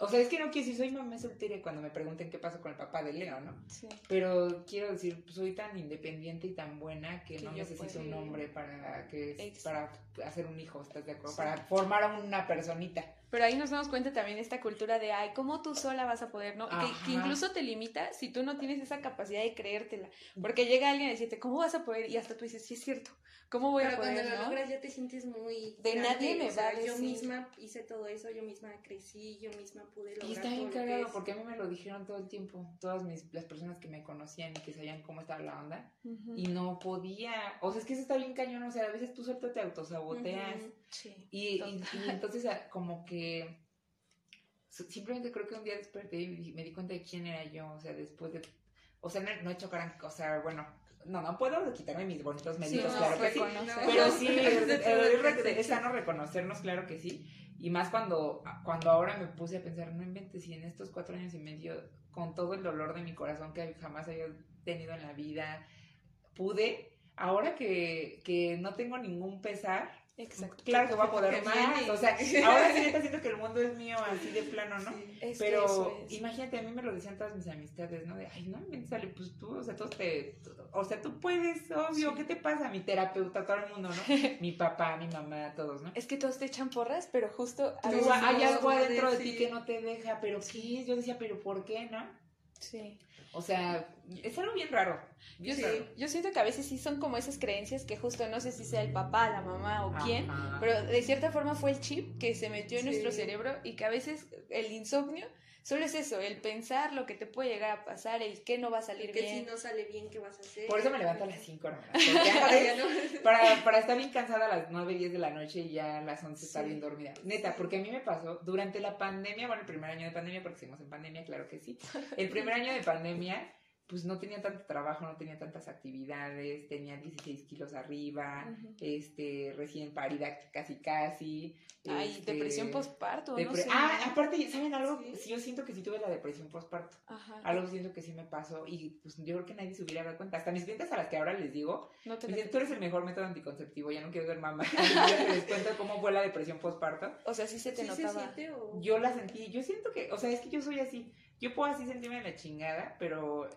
o sea, es que no quiero decir soy mamá soltera cuando me pregunten qué pasó con el papá de Leo, ¿no? Sí. Pero quiero decir, soy tan independiente y tan buena que, no necesito un hombre para que para hacer un hijo, ¿estás de acuerdo? Para formar a una personita. Pero ahí nos damos cuenta también de esta cultura de, ay, ¿cómo tú sola vas a poder, no? Que, incluso te limita si tú no tienes esa capacidad de creértela. Porque llega alguien a decirte, ¿cómo vas a poder? Y hasta tú dices, sí es cierto. ¿Cómo voy a poder? cuando lo logras ya te sientes muy. De nadie me va a decir. Yo misma hice todo eso, yo misma crecí, yo misma pude lograr. Y está bien cagado porque a mí me lo dijeron todo el tiempo. Todas mis, las personas que me conocían y que sabían cómo estaba la onda. Y no podía. O sea, es que eso está bien cañón. O sea, a veces tú suelto te autosaboteas. Sí. Y, y, y entonces, ah, como que simplemente creo que un día desperté y me di cuenta de quién era yo, o sea, después de, o sea, no, he hecho gran cosa, bueno, no, no puedo quitarme mis bonitos meditos, claro que sí, pero sí, es, sano reconocernos, claro que sí, y más cuando, cuando ahora me puse a pensar, no inventes, si en estos cuatro años y medio, con todo el dolor de mi corazón que jamás había tenido en la vida, pude, ahora que, que no tengo ningún pesar, Exacto. Claro que voy a poder más. O sea, ahora sí está siento que el mundo es mío así de plano, ¿no? Pero imagínate, a mí me lo decían todas mis amistades, ¿no? De, ay, no me sale, pues tú, o sea, todos te. O sea, tú puedes, obvio, ¿qué te pasa? Mi terapeuta, todo el mundo, ¿no? mi papá, mi mamá, todos, ¿no? Es que todos te echan porras, pero justo. hay algo adentro de ti que no te deja, pero ¿qué Yo decía, ¿pero por qué, no? Sí. O sea, es algo bien raro. yo, yo siento que a veces sí son como esas creencias que justo no sé si sea el papá, la mamá o quién, pero de cierta forma fue el chip que se metió en nuestro cerebro y que a veces el insomnio Solo es eso, el pensar lo que te puede llegar a pasar, el que no va a salir bien. Que si no sale bien, ¿qué vas a hacer? Por eso me levanto a las 5, hermana. para, para estar bien cansada a las 9, 10 de la noche y ya a las 11 estar bien dormida. Neta, porque a mí me pasó durante la pandemia, bueno, el primer año de pandemia, porque seguimos en pandemia, claro que sí. El primer año de pandemia pues no tenía tanto trabajo, no tenía tantas actividades, tenía 16 kilos arriba, este, recién parida casi casi. Ay, este, depresión postparto, no Ah, aparte, ¿saben algo? ¿Sí? yo siento que sí tuve la depresión postparto. Ajá. Algo siento que sí me pasó y pues yo creo que nadie se hubiera dado cuenta. Hasta mis clientes a las que ahora les digo, no te me dicen, tú eres el mejor método anticonceptivo, ya no quiero ver mamá. les cuento cómo fue la depresión postparto. O sea, sí se te notaba. Yo la sentí, yo siento que, o sea, es que yo soy así. Yo puedo así sentirme la chingada, pero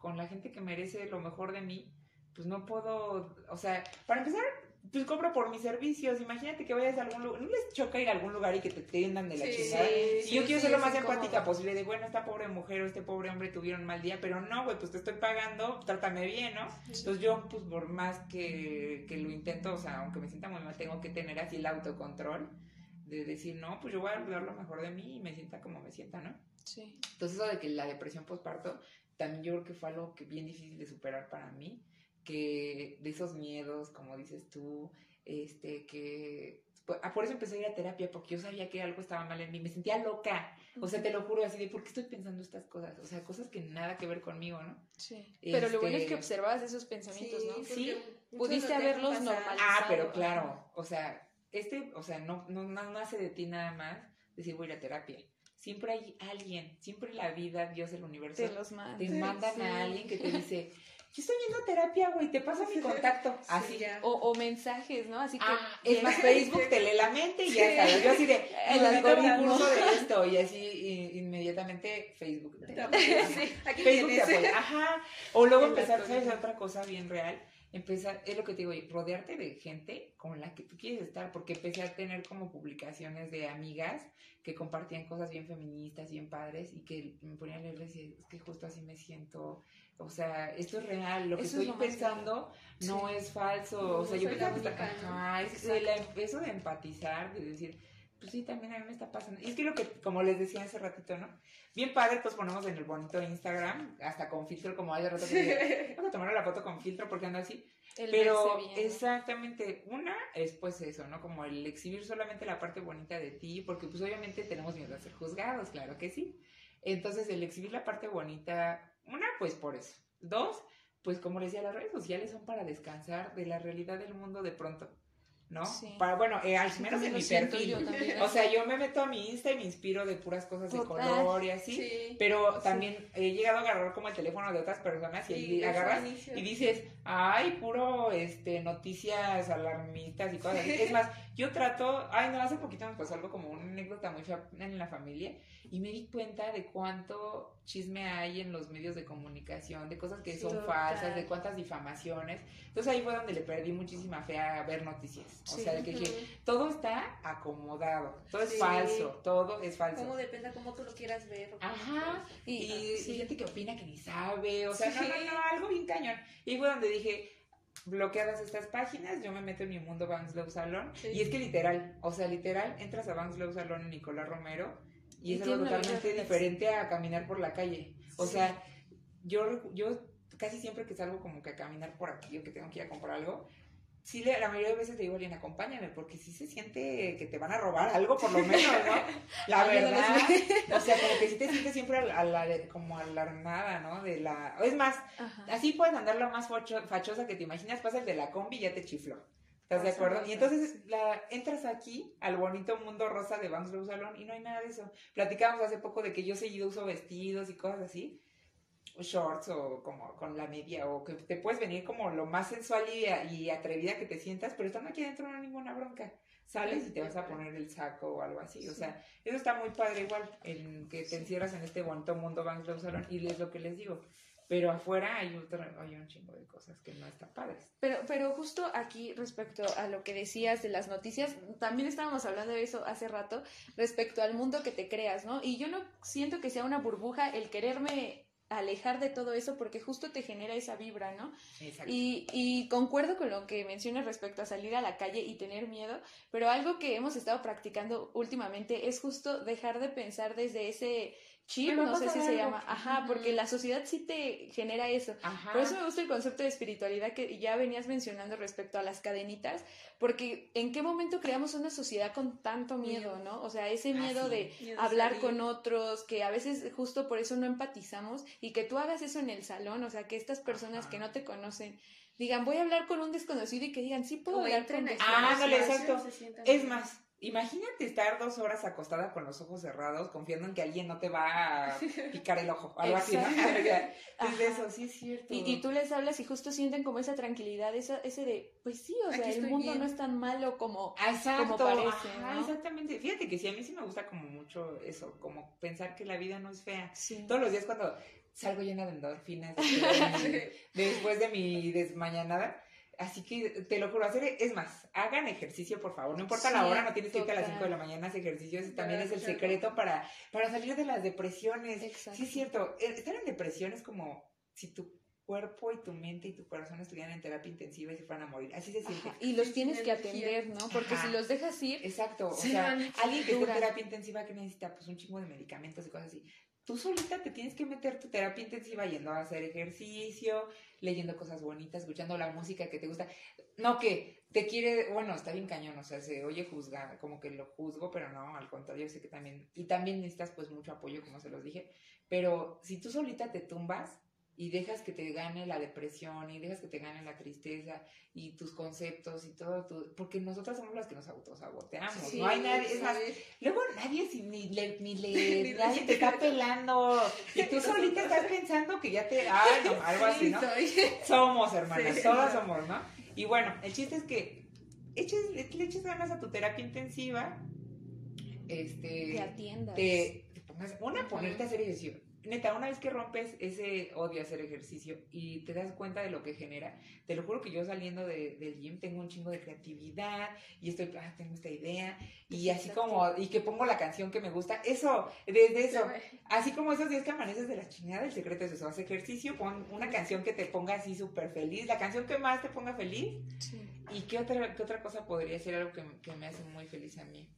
con la gente que merece lo mejor de mí, pues no puedo, o sea, para empezar, pues cobro por mis servicios. Imagínate que vayas a algún lugar, no les choca ir a algún lugar y que te tiendan de la chingada. y yo quiero ser lo más empática posible, de bueno, esta pobre mujer o este pobre hombre tuvieron mal día, pero no, güey, pues te estoy pagando, trátame bien, ¿no? Entonces yo, pues por más que, que lo intento, o sea, aunque me sienta muy mal, tengo que tener así el autocontrol de decir, no, pues yo voy a dar lo mejor de mí y me sienta como me sienta, ¿no? Sí. Entonces eso de que la depresión postparto también yo creo que fue algo que bien difícil de superar para mí, que de esos miedos, como dices tú, este, que ah, por eso empecé a ir a terapia, porque yo sabía que algo estaba mal en mí, me sentía loca, o sea, te lo juro así de, ¿por qué estoy pensando estas cosas? O sea, cosas que nada que ver conmigo, ¿no? Sí. Pero lo bueno es que este, observabas esos pensamientos, ¿no? Sí. Pudiste haberlos normalizado. Ah, pero claro, o sea, este, o sea, no, no, no nace de ti nada más decir voy a ir a terapia siempre hay alguien, siempre la vida, Dios, el universo, te, los manda. te mandan a alguien que te dice, yo estoy yendo a terapia, güey, te paso mi contacto. Así. O, o, mensajes, ¿no? Así que. Ah, es más, Facebook te lee la mente y ya sabes. Yo así de, el algoritmo de esto, y así inmediatamente Facebook. sí, aquí Facebook te apoya. Ajá. O luego empezar, ¿sabes? Otra cosa bien real empezar, es lo que te digo, rodearte de gente con la que tú quieres estar, porque empecé a tener como publicaciones de amigas que compartían cosas bien feministas, bien padres, y que me ponían a leer y decía, es que justo así me siento, o sea, esto es real, lo que estoy pensando no es falso, o sea, yo pensaba es eso de empatizar, de decir, pues sí, también a mí me está pasando. Y es que lo que, como les decía hace ratito, ¿no? Bien padre, pues ponemos en el bonito Instagram, hasta con filtro, como hay de rato que vamos a tomar la foto con filtro porque anda así. Pero exactamente, una es pues eso, ¿no? Como el exhibir solamente la parte bonita de ti, porque pues obviamente tenemos miedo a ser juzgados, claro que sí. Entonces, el exhibir la parte bonita, una, pues por eso. Dos, pues como les decía, las redes sociales son para descansar de la realidad del mundo de pronto. ¿No? Para, bueno, eh, al menos en mi perfil. o sea, yo me meto a mi Insta y me inspiro de puras cosas de color y así, pero también he llegado a agarrar como el teléfono de otras personas y agarras y dices, ay, puro este noticias alarmistas y cosas así. Es más, yo trato, ay, no, hace poquito me pasó algo como una anécdota muy fea en la familia y me di cuenta de cuánto chisme hay en los medios de comunicación, de cosas que son falsas, de cuántas difamaciones. Entonces ahí fue donde le perdí muchísima fe a ver noticias. O sea, de que todo está acomodado, todo es falso, todo es falso. Como depende de cómo tú lo quieras ver. Ajá, y, y, gente que opina que ni sabe, o sea, no, no, no, algo bien cañón. Y fue donde dije, bloqueadas estas páginas, yo me meto en mi mundo Bangslow Salón. Y es que literal, o sea, literal, entras a Bangslow Salón en Nicolás Romero y, es algo totalmente diferente a caminar por la calle. O sea, yo, yo casi siempre que salgo como que a caminar por aquí o que tengo que ir a comprar algo, sí, la mayoría de veces le digo, alguien acompáñame, porque sí se siente que te van a robar algo, por lo menos, ¿no? La verdad. o sea, como que sí te sientes siempre a la, como alarmada, ¿no? De la... Es más, así puedes andar la más fachosa que te imaginas, pasas de la combi y ya te chifló. ¿Estás de acuerdo? Y entonces la, entras aquí al bonito mundo rosa de Vans Salón y no hay nada de eso. Platicábamos hace poco de que yo seguido uso vestidos y cosas así shorts o como con la media o que te puedes venir como lo más sensual y, atrevida que te sientas, pero estando aquí adentro no hay ninguna bronca. Sales y te vas a poner el saco o algo así. O sea, eso está muy padre igual, en que te encierras en este bonito mundo Banks Salon y es lo que les digo. Pero afuera hay, otro, hay un chingo de cosas que no están padres. Pero, pero justo aquí, respecto a lo que decías de las noticias, también estábamos hablando de eso hace rato, respecto al mundo que te creas, ¿no? Y yo no siento que sea una burbuja el quererme alejar de todo eso porque justo te genera esa vibra, ¿no? Exacto. Y, y concuerdo con lo que mencionas respecto a salir a la calle y tener miedo, pero algo que hemos estado practicando últimamente es justo dejar de pensar desde ese chip, no sé si se llama, ajá, porque la sociedad sí te genera eso. Por eso me gusta el concepto de espiritualidad que ya venías mencionando respecto a las cadenitas, porque en qué momento creamos una sociedad con tanto miedo, ¿no? O sea, ese miedo de hablar con otros, que a veces justo por eso no empatizamos y que tú hagas eso en el salón, o sea, que estas personas que no te conocen digan, voy a hablar con un desconocido y que digan, sí puedo hablar con Ah, no, exacto. Es más, Imagínate estar dos horas acostada con los ojos cerrados, confiando en que alguien no te va a picar el ojo, algo así, ¿no? es eso, sí es cierto. Y, tú les hablas y justo sienten como esa tranquilidad, esa, ese de, pues sí, o sea, el mundo no es tan malo como, como parece. Exactamente. Fíjate que sí, a mí sí me gusta como mucho eso, como pensar que la vida no es fea. Todos los días cuando salgo llena de endorfinas después de mi desmañanada Así que te lo juro, hacer, es más, hagan ejercicio, por favor. No importa la hora, no tienes que irte a las 5 de la mañana, ese ejercicio ese también es el secreto para, para salir de las depresiones. Sí, es cierto. Eh, estar en depresión es como si tu cuerpo y tu mente y tu corazón estuvieran en terapia intensiva y se fueran a morir. Así se siente. Y los tienes que atender, ¿no? Porque si los dejas ir. Exacto. O sea, alguien que esté en terapia intensiva que necesita pues un chingo de medicamentos y cosas así tú solita te tienes que meter tu terapia intensiva yendo a hacer ejercicio, leyendo cosas bonitas, escuchando la música que te gusta. No que te quiere, bueno, está bien cañón, o sea, se oye juzgar, como que lo juzgo, pero no, al contrario, sé que también, y también necesitas pues mucho apoyo, como se los dije, pero si tú solita te tumbas, y dejas que te gane la depresión y dejas que te gane la tristeza y tus conceptos y todo, tu, porque nosotras somos las que nos autosaboteamos, no hay nadie, es más, luego nadie ni le, ni le, nadie te está pelando y tú solita estás pensando que ya te, ay, no, algo así, ¿no? Somos hermanas, todas somos, ¿no? Y bueno, el chiste es que eches, le eches ganas a tu terapia intensiva, este, te atiendas. Te, pongas, una, ponerte a hacer ejercicio neta, una vez que rompes ese odio a hacer ejercicio y te das cuenta de lo que genera, te lo juro que yo saliendo de, del gym tengo un chingo de creatividad y estoy, ah, tengo esta idea y así como, y que pongo la canción que me gusta, eso, desde eso, así como esos días que amaneces de la chingada, el secreto es eso, haz ejercicio, pon una canción que te ponga así súper feliz, la canción que más te ponga feliz y qué otra, qué otra cosa podría ser algo que, que me hace muy feliz a mí.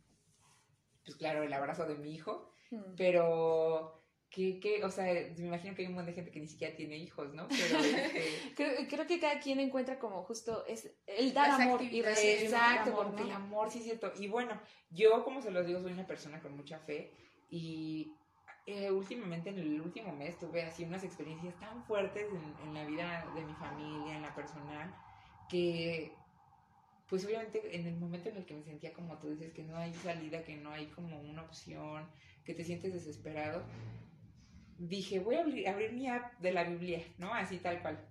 Pues claro, el abrazo de mi hijo, hmm. pero que, o sea, me imagino que hay un montón de gente que ni siquiera tiene hijos, ¿no? Pero este, creo, que cada quien encuentra como justo es el dar amor y recibir Exacto, porque el amor sí es cierto. Y bueno, yo como se los digo, soy una persona con mucha fe y eh, últimamente en el último mes tuve así unas experiencias tan fuertes en, en la vida de mi familia, en la personal, que pues obviamente en el momento en el que me sentía como tú dices, que no hay salida, que no hay como una opción, que te sientes desesperado, dije, voy a abrir, mi app de la Biblia, ¿no? Así tal cual.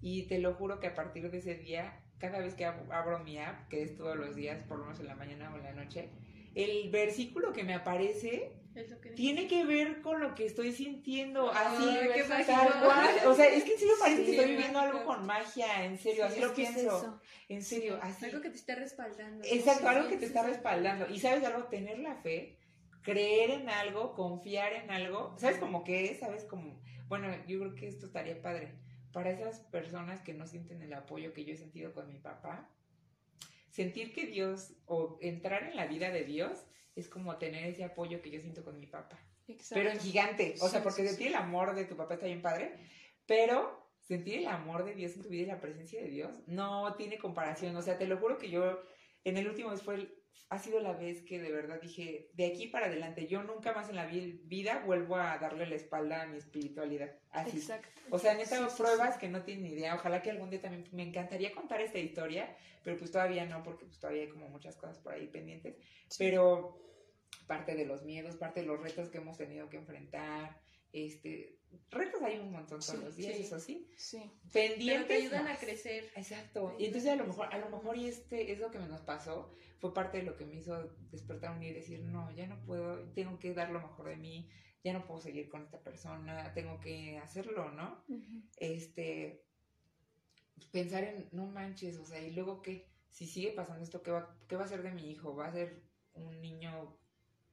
Y te lo juro que a partir de ese día, cada vez que abro mi app, que es todos los días, por lo menos en la mañana o en la noche, el versículo que me aparece tiene que ver con lo que estoy sintiendo. así, tal cual. O sea, es que en serio parece que estoy viviendo algo con magia, en serio, así lo pienso. En serio, así. Algo que te está respaldando. Exacto, algo que te está respaldando. Y sabes algo, tener la fe creer en algo, confiar en algo, ¿sabes cómo que es? ¿Sabes cómo? Bueno, yo creo que esto estaría padre. Para esas personas que no sienten el apoyo que yo he sentido con mi papá, sentir que Dios o entrar en la vida de Dios es como tener ese apoyo que yo siento con mi papá. Exacto. Pero en gigante, o sea, porque sentir el amor de tu papá está bien padre, pero sentir el amor de Dios en tu vida y la presencia de Dios no tiene comparación. O sea, te lo juro que yo en el último fue ha sido la vez que de verdad dije, de aquí para adelante, yo nunca más en la vida vuelvo a darle la espalda a mi espiritualidad. Así. Exacto. O sea, en estas pruebas que no tienen idea, ojalá que algún día también me encantaría contar esta historia, pero pues todavía no, porque pues todavía hay como muchas cosas por ahí pendientes. Pero parte de los miedos, parte de los retos que hemos tenido que enfrentar, este, retos hay un montón todos los días, eso sí. Sí. Pendientes. Pero te ayudan a crecer. Exacto. Y entonces a lo mejor, a lo mejor y este es lo que nos pasó, fue parte de lo que me hizo despertar un día y decir, no, ya no puedo, tengo que dar lo mejor de mí, ya no puedo seguir con esta persona, tengo que hacerlo, ¿no? Este, pensar en, no manches, o sea, y luego qué, si sigue pasando esto, ¿qué va, ¿qué va a ser de mi hijo? ¿Va a ser un niño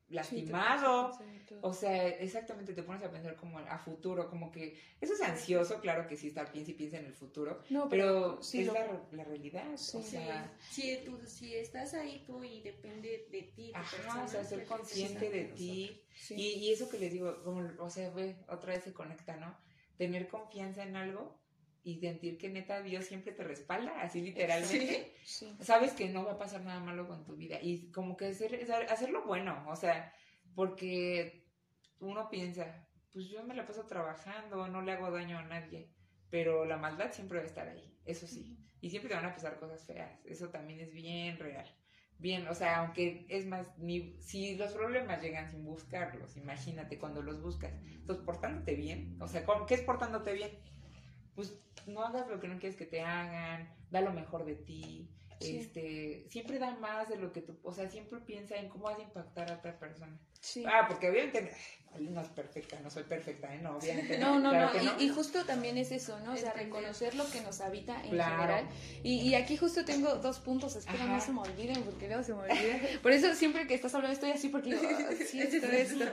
lastimado. o sea, exactamente te pones a pensar como a futuro, como que eso es ansioso, claro que sí estar piensa y piensa en el futuro, no, pero, es la, realidad. O sea, si, tú, si estás ahí tú y depende de ti. Ajá, o sea, ser consciente de ti. Y, y, eso que les digo, como, o sea, ve, otra vez se conecta, ¿no? Tener confianza en algo y sentir que neta Dios siempre te respalda, así literalmente. Sabes que no va a pasar nada malo con tu vida y como que hacer, hacerlo bueno, o sea, porque uno piensa, pues yo me la paso trabajando, no le hago daño a nadie, pero la maldad siempre va a estar ahí, eso sí, y siempre te van a pasar cosas feas, eso también es bien real. Bien, o sea, aunque es más, ni, si los problemas llegan sin buscarlos, imagínate cuando los buscas. Entonces, portándote bien, o sea, ¿qué es portándote bien? Pues no hagas lo que no quieres que te hagan, da lo mejor de ti, este, siempre da más de lo que tú, o sea, siempre piensa en cómo vas a impactar a otra persona. Ah, porque obviamente no es perfecta, no soy perfecta, ¿eh? No, obviamente no. No, no, Y, justo también es eso, ¿no? O sea, reconocer lo que nos habita en general. Y, y, aquí justo tengo dos puntos, espero no se me olviden, porque luego se me olvida. Por eso siempre que estás hablando estoy así, porque ah, sí, esto, esto.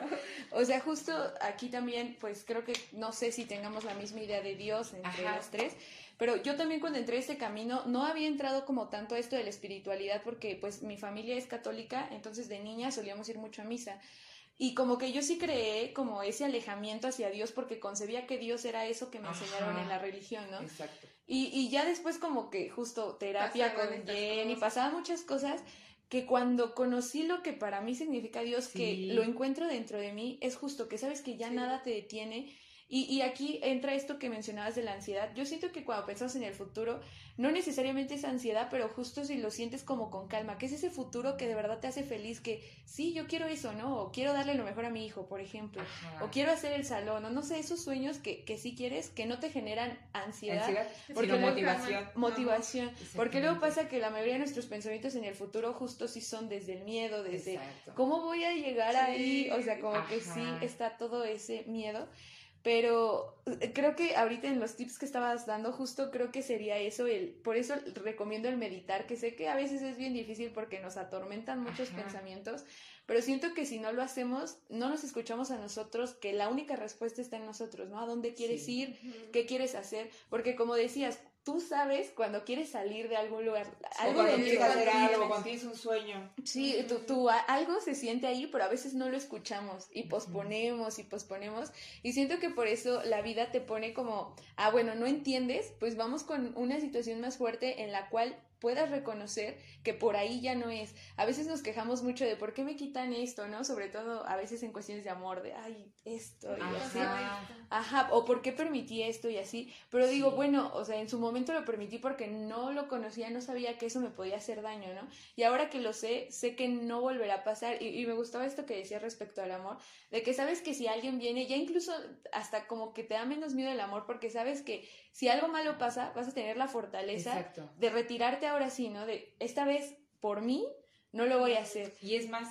O sea, justo aquí también, pues creo que no sé si tengamos la misma idea de Dios entre las tres. Pero yo también cuando entré a ese camino no había entrado como tanto a esto de la espiritualidad porque pues mi familia es católica, entonces de niña solíamos ir mucho a misa. Y como que yo sí creé como ese alejamiento hacia Dios porque concebía que Dios era eso que me enseñaron en la religión, ¿no? Exacto. Y, y ya después como que justo terapia con Jenny, pasaba muchas cosas que cuando conocí lo que para mí significa Dios, que lo encuentro dentro de mí, es justo que sabes que ya nada te detiene y, y, aquí entra esto que mencionabas de la ansiedad. Yo siento que cuando pensamos en el futuro, no necesariamente es ansiedad, pero justo si lo sientes como con calma, que es ese futuro que de verdad te hace feliz, que sí, yo quiero eso, ¿no? O quiero darle lo mejor a mi hijo, por ejemplo. O quiero hacer el salón, o no sé, esos sueños que, que sí quieres, que no te generan ansiedad. ansiedad porque motivación. Motivación. porque luego pasa que la mayoría de nuestros pensamientos en el futuro justo sí son desde el miedo, desde cómo voy a llegar ahí, o sea, como que sí está todo ese miedo. Pero eh, creo que ahorita en los tips que estabas dando, justo creo que sería eso, el, por eso recomiendo el meditar, que sé que a veces es bien difícil porque nos atormentan muchos pensamientos, pero siento que si no lo hacemos, no nos escuchamos a nosotros, que la única respuesta está en nosotros, ¿no? ¿A dónde quieres ir? ¿Qué quieres hacer? Porque como decías, tú sabes cuando quieres salir de algún lugar. Algo cuando quieres hacer algo, cuando tienes un sueño. Sí, tú, tú, algo se siente ahí, pero a veces no lo escuchamos y posponemos y posponemos. Y siento que por eso la vida te pone como, ah, bueno, no entiendes, pues vamos con una situación más fuerte en la cual puedas reconocer que por ahí ya no es. A veces nos quejamos mucho de por qué me quitan esto, ¿no? Sobre todo a veces en cuestiones de amor, de, ay, esto y así. Ajá, o por qué permití esto y así. Pero digo, bueno, o sea, en su momento lo permití porque no lo conocía, no sabía que eso me podía hacer daño, ¿no? Y ahora que lo sé, sé que no volverá a pasar. Y, y me gustaba esto que decía respecto al amor, de que sabes que si alguien viene, ya incluso hasta como que te da menos miedo el amor porque sabes que si algo malo pasa, vas a tener la fortaleza de retirarte ahora sí, ¿no? De esta vez por mí no lo voy a hacer. Y es más,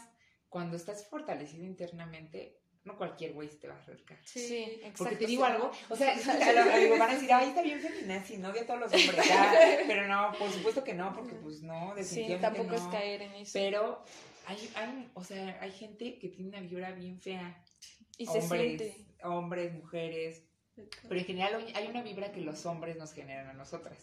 cuando estás fortalecido internamente, no cualquier güey se te va a acercar. Sí, exacto. Porque te digo algo, o sea, van a decir, ay, está bien feminazi, no de a todos los hombres, pero no, por supuesto que no, porque pues no, definitivamente sí, tampoco es caer en eso. Pero hay, hay, o sea, hay gente que tiene una vibra bien fea. Y hombres, se siente. Hombres, mujeres, pero en general hay una vibra que los hombres nos generan a nosotras,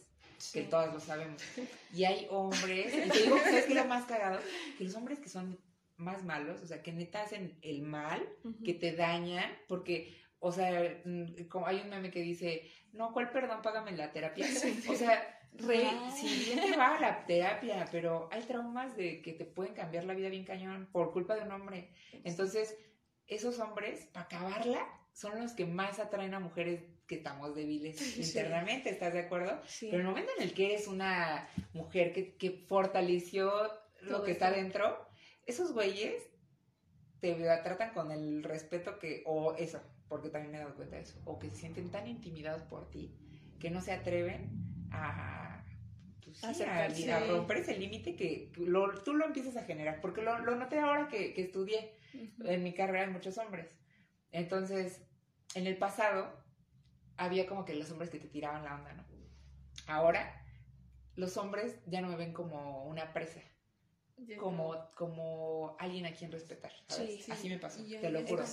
que todas lo sabemos. Y hay hombres, y te digo, ¿sabes qué es lo más cagado? Que los hombres que son más malos, o sea, que neta hacen el mal, que te dañan, porque, o sea, mm, como hay un meme que dice, no, ¿cuál perdón? Págame la terapia. O sea, Re, si bien te va a la terapia, pero hay traumas de que te pueden cambiar la vida bien cañón por culpa de un hombre. Entonces, esos hombres, para acabarla, son los que más atraen a mujeres que estamos débiles internamente, ¿estás de acuerdo? Sí. Pero en el momento en el que eres una mujer que, fortaleció lo que está dentro, esos güeyes te tratan con el respeto que, o eso, porque también me he dado cuenta de eso, o que se sienten tan intimidados por ti que no se atreven a, pues a, romper ese límite que tú lo empiezas a generar, porque lo, noté ahora que, estudié en mi carrera en muchos hombres. Entonces, en el pasado había como que los hombres que te tiraban la onda, ¿no? Ahora los hombres ya no me ven como una presa. Como, como alguien a quien respetar. Así me pasó, te lo juro.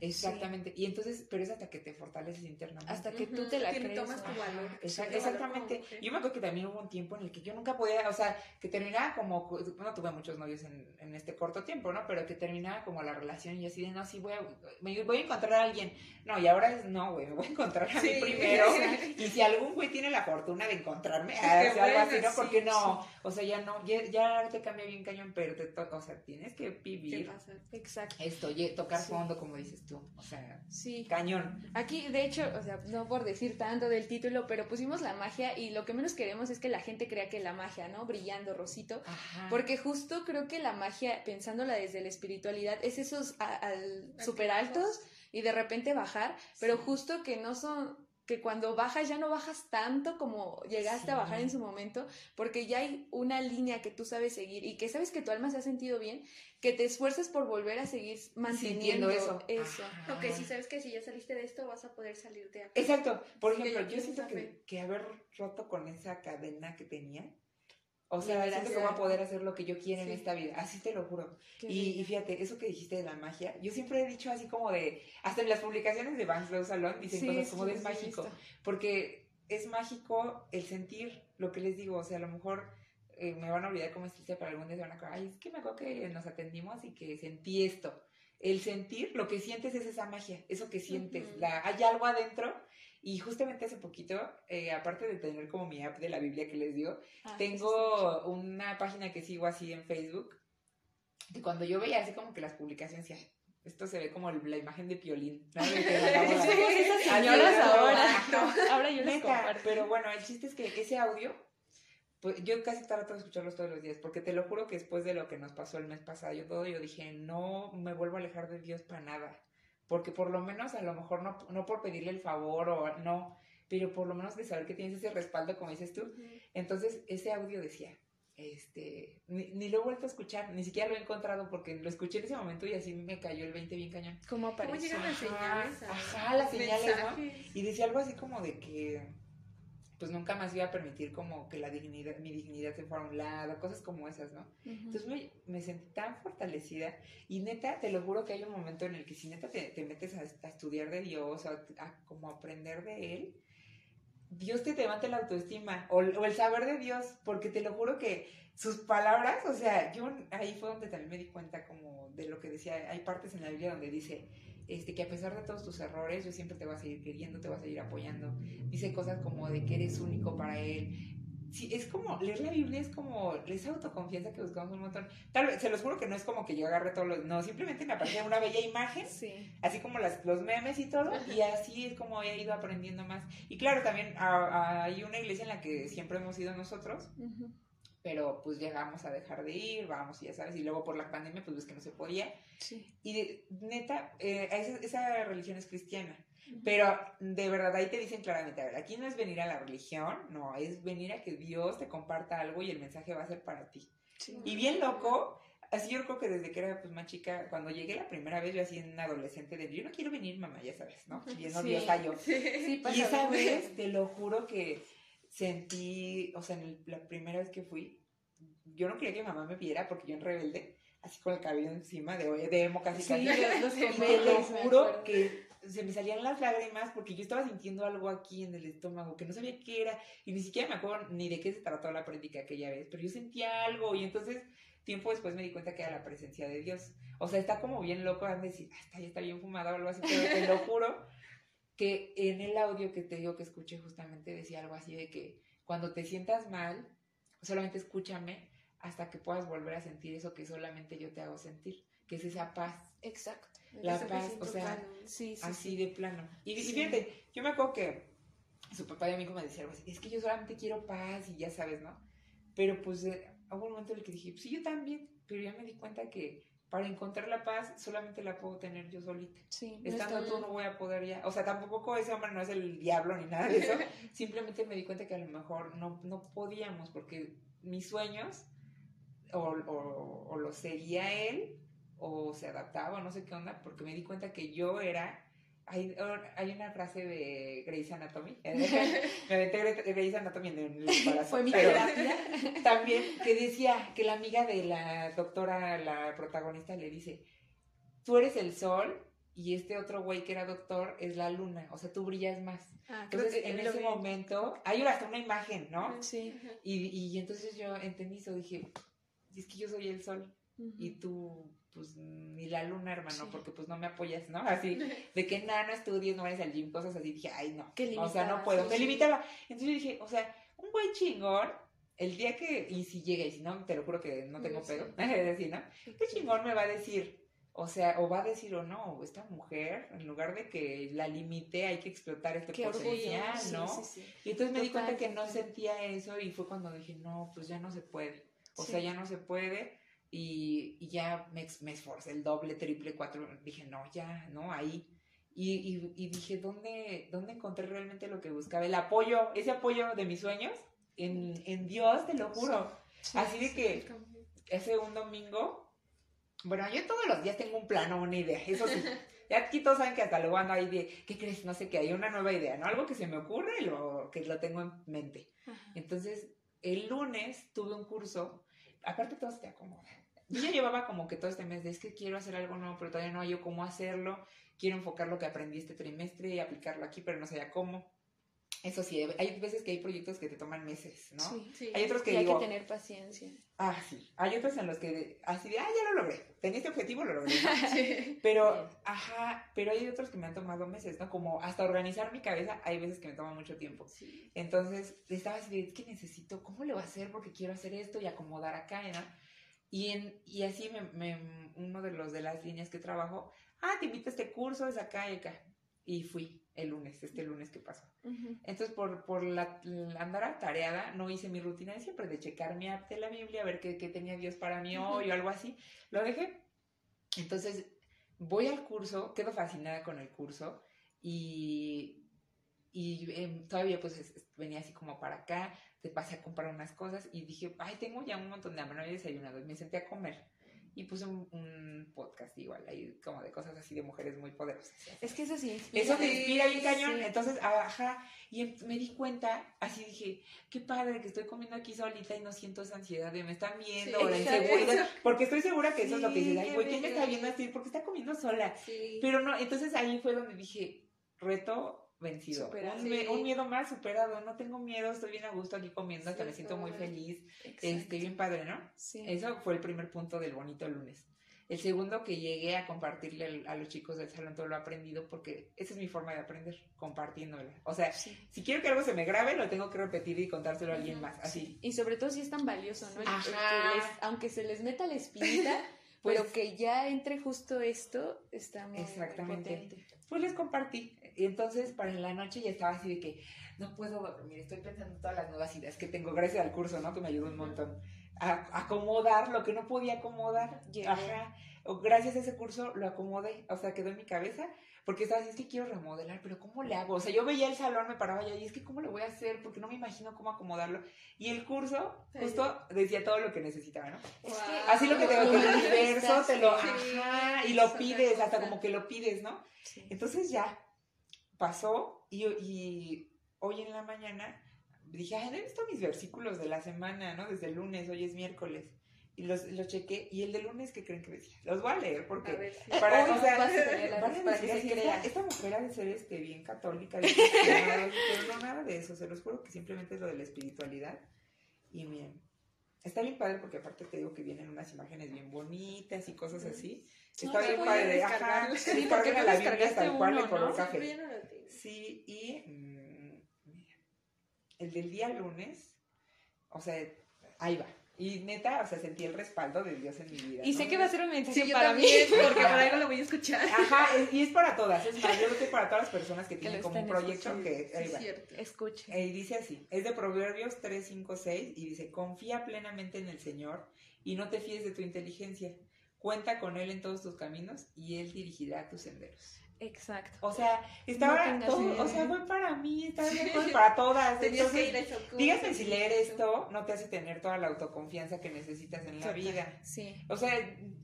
Exactamente. Y entonces, pero es hasta que te fortaleces internamente. Hasta que tú te la crees. tomas tu valor. exactamente. Yo me acuerdo que también hubo un tiempo en el que yo nunca podía, o sea, que terminaba como, no tuve muchos novios en, en este corto tiempo, ¿no? Pero que terminaba como la relación y así de, no, sí, voy a, me voy a encontrar a alguien. No, y ahora es, no, güey, me voy a encontrar a mí primero. y si algún güey tiene la fortuna de encontrarme, algo así, ¿no? Porque no, o sea, ya no, ya, te cambia bien cañón, pero te toca, o sea, tienes que vivir. Exacto. Esto, tocar fondo, como dices o sea, sí. cañón. Aquí, de hecho, o sea, no por decir tanto del título, pero pusimos la magia y lo que menos queremos es que la gente crea que la magia, ¿no? Brillando, rosito. Porque justo creo que la magia, pensándola desde la espiritualidad, es esos al, super altos y de repente bajar, pero justo que no son que cuando bajas ya no bajas tanto como llegaste a bajar en su momento, porque ya hay una línea que tú sabes seguir y que sabes que tu alma se ha sentido bien, que te esfuerces por volver a seguir manteniendo eso. eso. Ok, si sabes que si ya saliste de esto vas a poder salir de aquí. Exacto. Por ejemplo, yo siento que, que haber roto con esa cadena que tenía, o sea, siento que voy a poder hacer lo que yo quiera en esta vida, así te lo juro. Y, fíjate, eso que dijiste de la magia, yo siempre he dicho así como de, hasta en las publicaciones de Banks Love Salón dicen cosas como de es mágico, porque es mágico el sentir lo que les digo, o sea, a lo mejor eh, me van a olvidar cómo existe para algún día se van a acabar, ay, es que me acuerdo que nos atendimos y que sentí esto. El sentir, lo que sientes es esa magia, eso que sientes, la, hay algo adentro y justamente hace poquito, eh, aparte de tener como mi app de la Biblia que les dio, ah, tengo una página que sigo así en Facebook. Y cuando yo veía así como que las publicaciones, decía, esto se ve como la imagen de Piolín. ¿no? esas señoras ahora. ahora yo les comparto. Pero bueno, el chiste es que ese audio, pues yo casi trato de escucharlos todos los días, porque te lo juro que después de lo que nos pasó el mes pasado, yo todo, yo dije, no me vuelvo a alejar de Dios para nada porque por lo menos a lo mejor no, no por pedirle el favor o no, pero por lo menos de saber que tienes ese respaldo, como dices tú. Entonces, ese audio decía, este, ni, lo he vuelto a escuchar, ni siquiera lo he encontrado porque lo escuché en ese momento y así me cayó el 20 bien cañón. ¿Cómo apareció? ¿Cómo llegan las señales? Ajá, las señales, ¿no? Y decía algo así como de que pues nunca más iba a permitir como que la dignidad, mi dignidad se fuera a un lado, cosas como esas, ¿no? Entonces me, me, sentí tan fortalecida y neta, te lo juro que hay un momento en el que si neta te, te metes a, estudiar de Dios, a, a, como aprender de Él, Dios te levanta la autoestima o, o, el saber de Dios, porque te lo juro que sus palabras, o sea, yo ahí fue donde también me di cuenta como de lo que decía, hay partes en la Biblia donde dice, este, que a pesar de todos tus errores, yo siempre te voy a seguir queriendo, te voy a seguir apoyando. Dice cosas como de que eres único para él. Sí, es como, leer la Biblia es como esa autoconfianza que buscamos un montón. Tal vez, se los juro que no es como que yo agarre todos los, no, simplemente me aparece una bella imagen, así como las, los memes y todo, y así es como he ido aprendiendo más. Y claro, también hay una iglesia en la que siempre hemos ido nosotros, pero pues llegamos a dejar de ir, vamos, y ya sabes, y luego por la pandemia, pues ves que no se podía. Sí. Y neta, eh, esa, religión es cristiana, pero de verdad ahí te dicen claramente, a ver, aquí no es venir a la religión, no, es venir a que Dios te comparta algo y el mensaje va a ser para ti. Y bien loco, así yo creo que desde que era pues más chica, cuando llegué la primera vez, yo así en adolescente, de yo no quiero venir, mamá, ya sabes, ¿no? Bien odiosa yo. Sí, y esa vez, te lo juro que sentí, o sea, en la primera vez que fui, yo no quería que mi mamá me viera porque yo en rebelde, así con el cabello encima de, de emo casi sí, casi. Los me lo juro que se me salían las lágrimas porque yo estaba sintiendo algo aquí en el estómago que no sabía qué era y ni siquiera me acuerdo ni de qué se trató la práctica aquella vez, pero yo sentía algo y entonces tiempo después me di cuenta que era la presencia de Dios. O sea, está como bien loco, de decir, está, ya está bien fumada o algo así, pero te lo juro que en el audio que te digo que escuché justamente decía algo así de que cuando te sientas mal, solamente escúchame hasta que puedas volver a sentir eso que solamente yo te hago sentir, que es esa paz. Exacto. La paz, o sea, así de plano. Y, fíjate, yo me acuerdo que su papá y a mí como me decía es que yo solamente quiero paz y ya sabes, ¿no? Pero pues eh, hubo un momento en el que dije, sí, yo también, pero ya me di cuenta que para encontrar la paz solamente la puedo tener yo solita. Sí, Estando tú no voy a poder ya, o sea, tampoco ese hombre no es el diablo ni nada de eso, simplemente me di cuenta que a lo mejor no, no podíamos porque mis sueños o, o, o los seguía él o se adaptaba, no sé qué onda, porque me di cuenta que yo era hay, hay una frase de Grey's Anatomy, me aventé Grey's Anatomy en el embarazo, Fue mi también que decía que la amiga de la doctora, la protagonista, le dice, tú eres el sol y este otro güey que era doctor es la luna, o sea, tú brillas más. Ah, entonces, en ese momento, hay hasta una imagen, ¿no? Sí. Y, y entonces yo entendí eso, dije, es que yo soy el sol y tú pues ni la luna, hermano, porque pues no me apoyas, ¿no? Así, de que nada, no estudies, no vayas al gym, cosas así, dije, ay, no, o sea, no puedo, me limitaba. Entonces yo dije, o sea, un güey chingón, el día que, y si llega, y si no, te lo juro que no tengo pedo, es decir, ¿no? ¿Qué chingón me va a decir? O sea, o va a decir o no, esta mujer, en lugar de que la limite, hay que explotar este potencial, ¿no? y entonces me di cuenta que no sentía eso y fue cuando dije, no, pues ya no se puede. O sea, ya no se puede y, ya me, me, esforcé el doble, triple, cuatro, dije, no, ya, no, ahí. Y, y, dije, ¿dónde, ¿dónde encontré realmente lo que buscaba? El apoyo, ese apoyo de mis sueños, en, en Dios, te lo juro. Así de que ese un domingo, bueno, yo todos los días tengo un plano, una idea, eso sí. Ya aquí todos saben que hasta luego ando ahí de, ¿qué crees? No sé qué, hay una nueva idea, ¿no? Algo que se me ocurre, lo, que lo tengo en mente. Entonces, el lunes tuve un curso aparte todo se te acomoda. Yo llevaba como que todo este mes de es que quiero hacer algo nuevo, pero todavía no hay yo cómo hacerlo. Quiero enfocar lo que aprendí este trimestre y aplicarlo aquí, pero no sabía cómo. Eso sí, hay veces que hay proyectos que te toman meses, ¿no? Sí, sí. Hay otros que y hay que tener paciencia. Ah, sí. Hay otros en los que así de, ah, ya lo logré. Tenía este objetivo, lo logré. sí. Pero, ajá, pero hay otros que me han tomado meses, ¿no? Como hasta organizar mi cabeza, hay veces que me toma mucho tiempo. Sí. Entonces, estaba así de, que necesito, ¿cómo le voy a hacer? Porque quiero hacer esto y acomodar acá, ¿no? Y, en, y así me, uno de los de las líneas que trabajo, ah, te invito a este curso, es acá y acá. Y fui el lunes, este lunes que pasó. Entonces, por, por la, andar atareada, no hice mi rutina de siempre, de checar mi app de la Biblia, a ver qué, qué tenía Dios para mí hoy o algo así. Lo dejé. Entonces, voy al curso, quedo fascinada con el curso y, y em, todavía pues venía así como para acá, te pasé a comprar unas cosas y dije, ay, tengo ya un montón de hambre, no había desayunado y me senté a comer y puse un, podcast igual, ahí como de cosas así de mujeres muy poderosas. Es que eso sí Eso te inspira bien cañón. Entonces, ajá, y em, me di cuenta, así dije, qué padre que estoy comiendo aquí solita y no siento esa ansiedad de me están viendo o la inseguridad. Porque estoy segura que eso es lo que dices, ay, güey, ¿quién me está viendo así? Porque está comiendo sola. Pero no, entonces ahí fue donde dije, reto vencido. Un, miedo más superado, no tengo miedo, estoy bien a gusto aquí comiendo, hasta me siento muy feliz, estoy bien padre, ¿no? Sí. Eso fue el primer punto del bonito lunes. El segundo que llegué a compartirle a los chicos del salón todo lo aprendido porque esa es mi forma de aprender, compartiéndolo. O sea, si quiero que algo se me grabe, lo tengo que repetir y contárselo a alguien más, así. Y sobre todo si es tan valioso, ¿no? aunque se les meta la espinita, pero pues que ya entre justo esto, está muy Exactamente. Pues les compartí y entonces para la noche ya estaba así de que no puedo dormir, estoy pensando en todas las nuevas ideas que tengo gracias al curso, ¿no? Que me ayudó un montón. A acomodar lo que no podía acomodar. Ajá. O gracias a ese curso lo acomodé, o sea, quedó en mi cabeza, porque estaba así, es que quiero remodelar, pero ¿cómo le hago? O sea, yo veía el salón, me paraba ya y es que ¿cómo le voy a hacer? Porque no me imagino cómo acomodarlo. Y el curso justo decía todo lo que necesitaba, ¿no? así lo que te que el universo te lo, ajá, y lo pides, hasta como que lo pides, ¿no? Entonces ya, pasó y, y hoy en la mañana dije, ay, he visto mis versículos de la semana, ¿no? Desde el lunes, hoy es miércoles. Y los, los chequé, y el de lunes, ¿qué creen que decía? Los voy a leer porque para, o sea, para que se crea. Esta, mujer ha de ser este, bien católica, pero no nada de eso, se los juro que simplemente es lo de la espiritualidad. Y miren, está bien padre porque aparte te digo que vienen unas imágenes bien bonitas y cosas así. Está bien padre, ajá. Sí, porque no la Biblia tal cual le color café. Sí, y mm, mira, el del día lunes, o sea, ahí va. Y neta, o sea, sentí el respaldo de Dios en mi vida. Y sé que va a ser un mensaje para mí, porque para algo lo voy a escuchar. Ajá, y es para todas, es más, yo creo que para todas las personas que, tienen como un proyecto que... Ahí va. Cierto. Escuchen. Y dice así, es de Proverbios 3, 5, 6, y dice, confía plenamente en el Señor y no te fíes de tu inteligencia. Cuenta con Él en todos tus caminos y Él dirigirá tus senderos. Exacto. O sea, estaba todo, o sea, fue para mí, estaba bien para todas. Entonces, dígame si leer esto no te hace tener toda la autoconfianza que necesitas en la vida. Sí. O sea,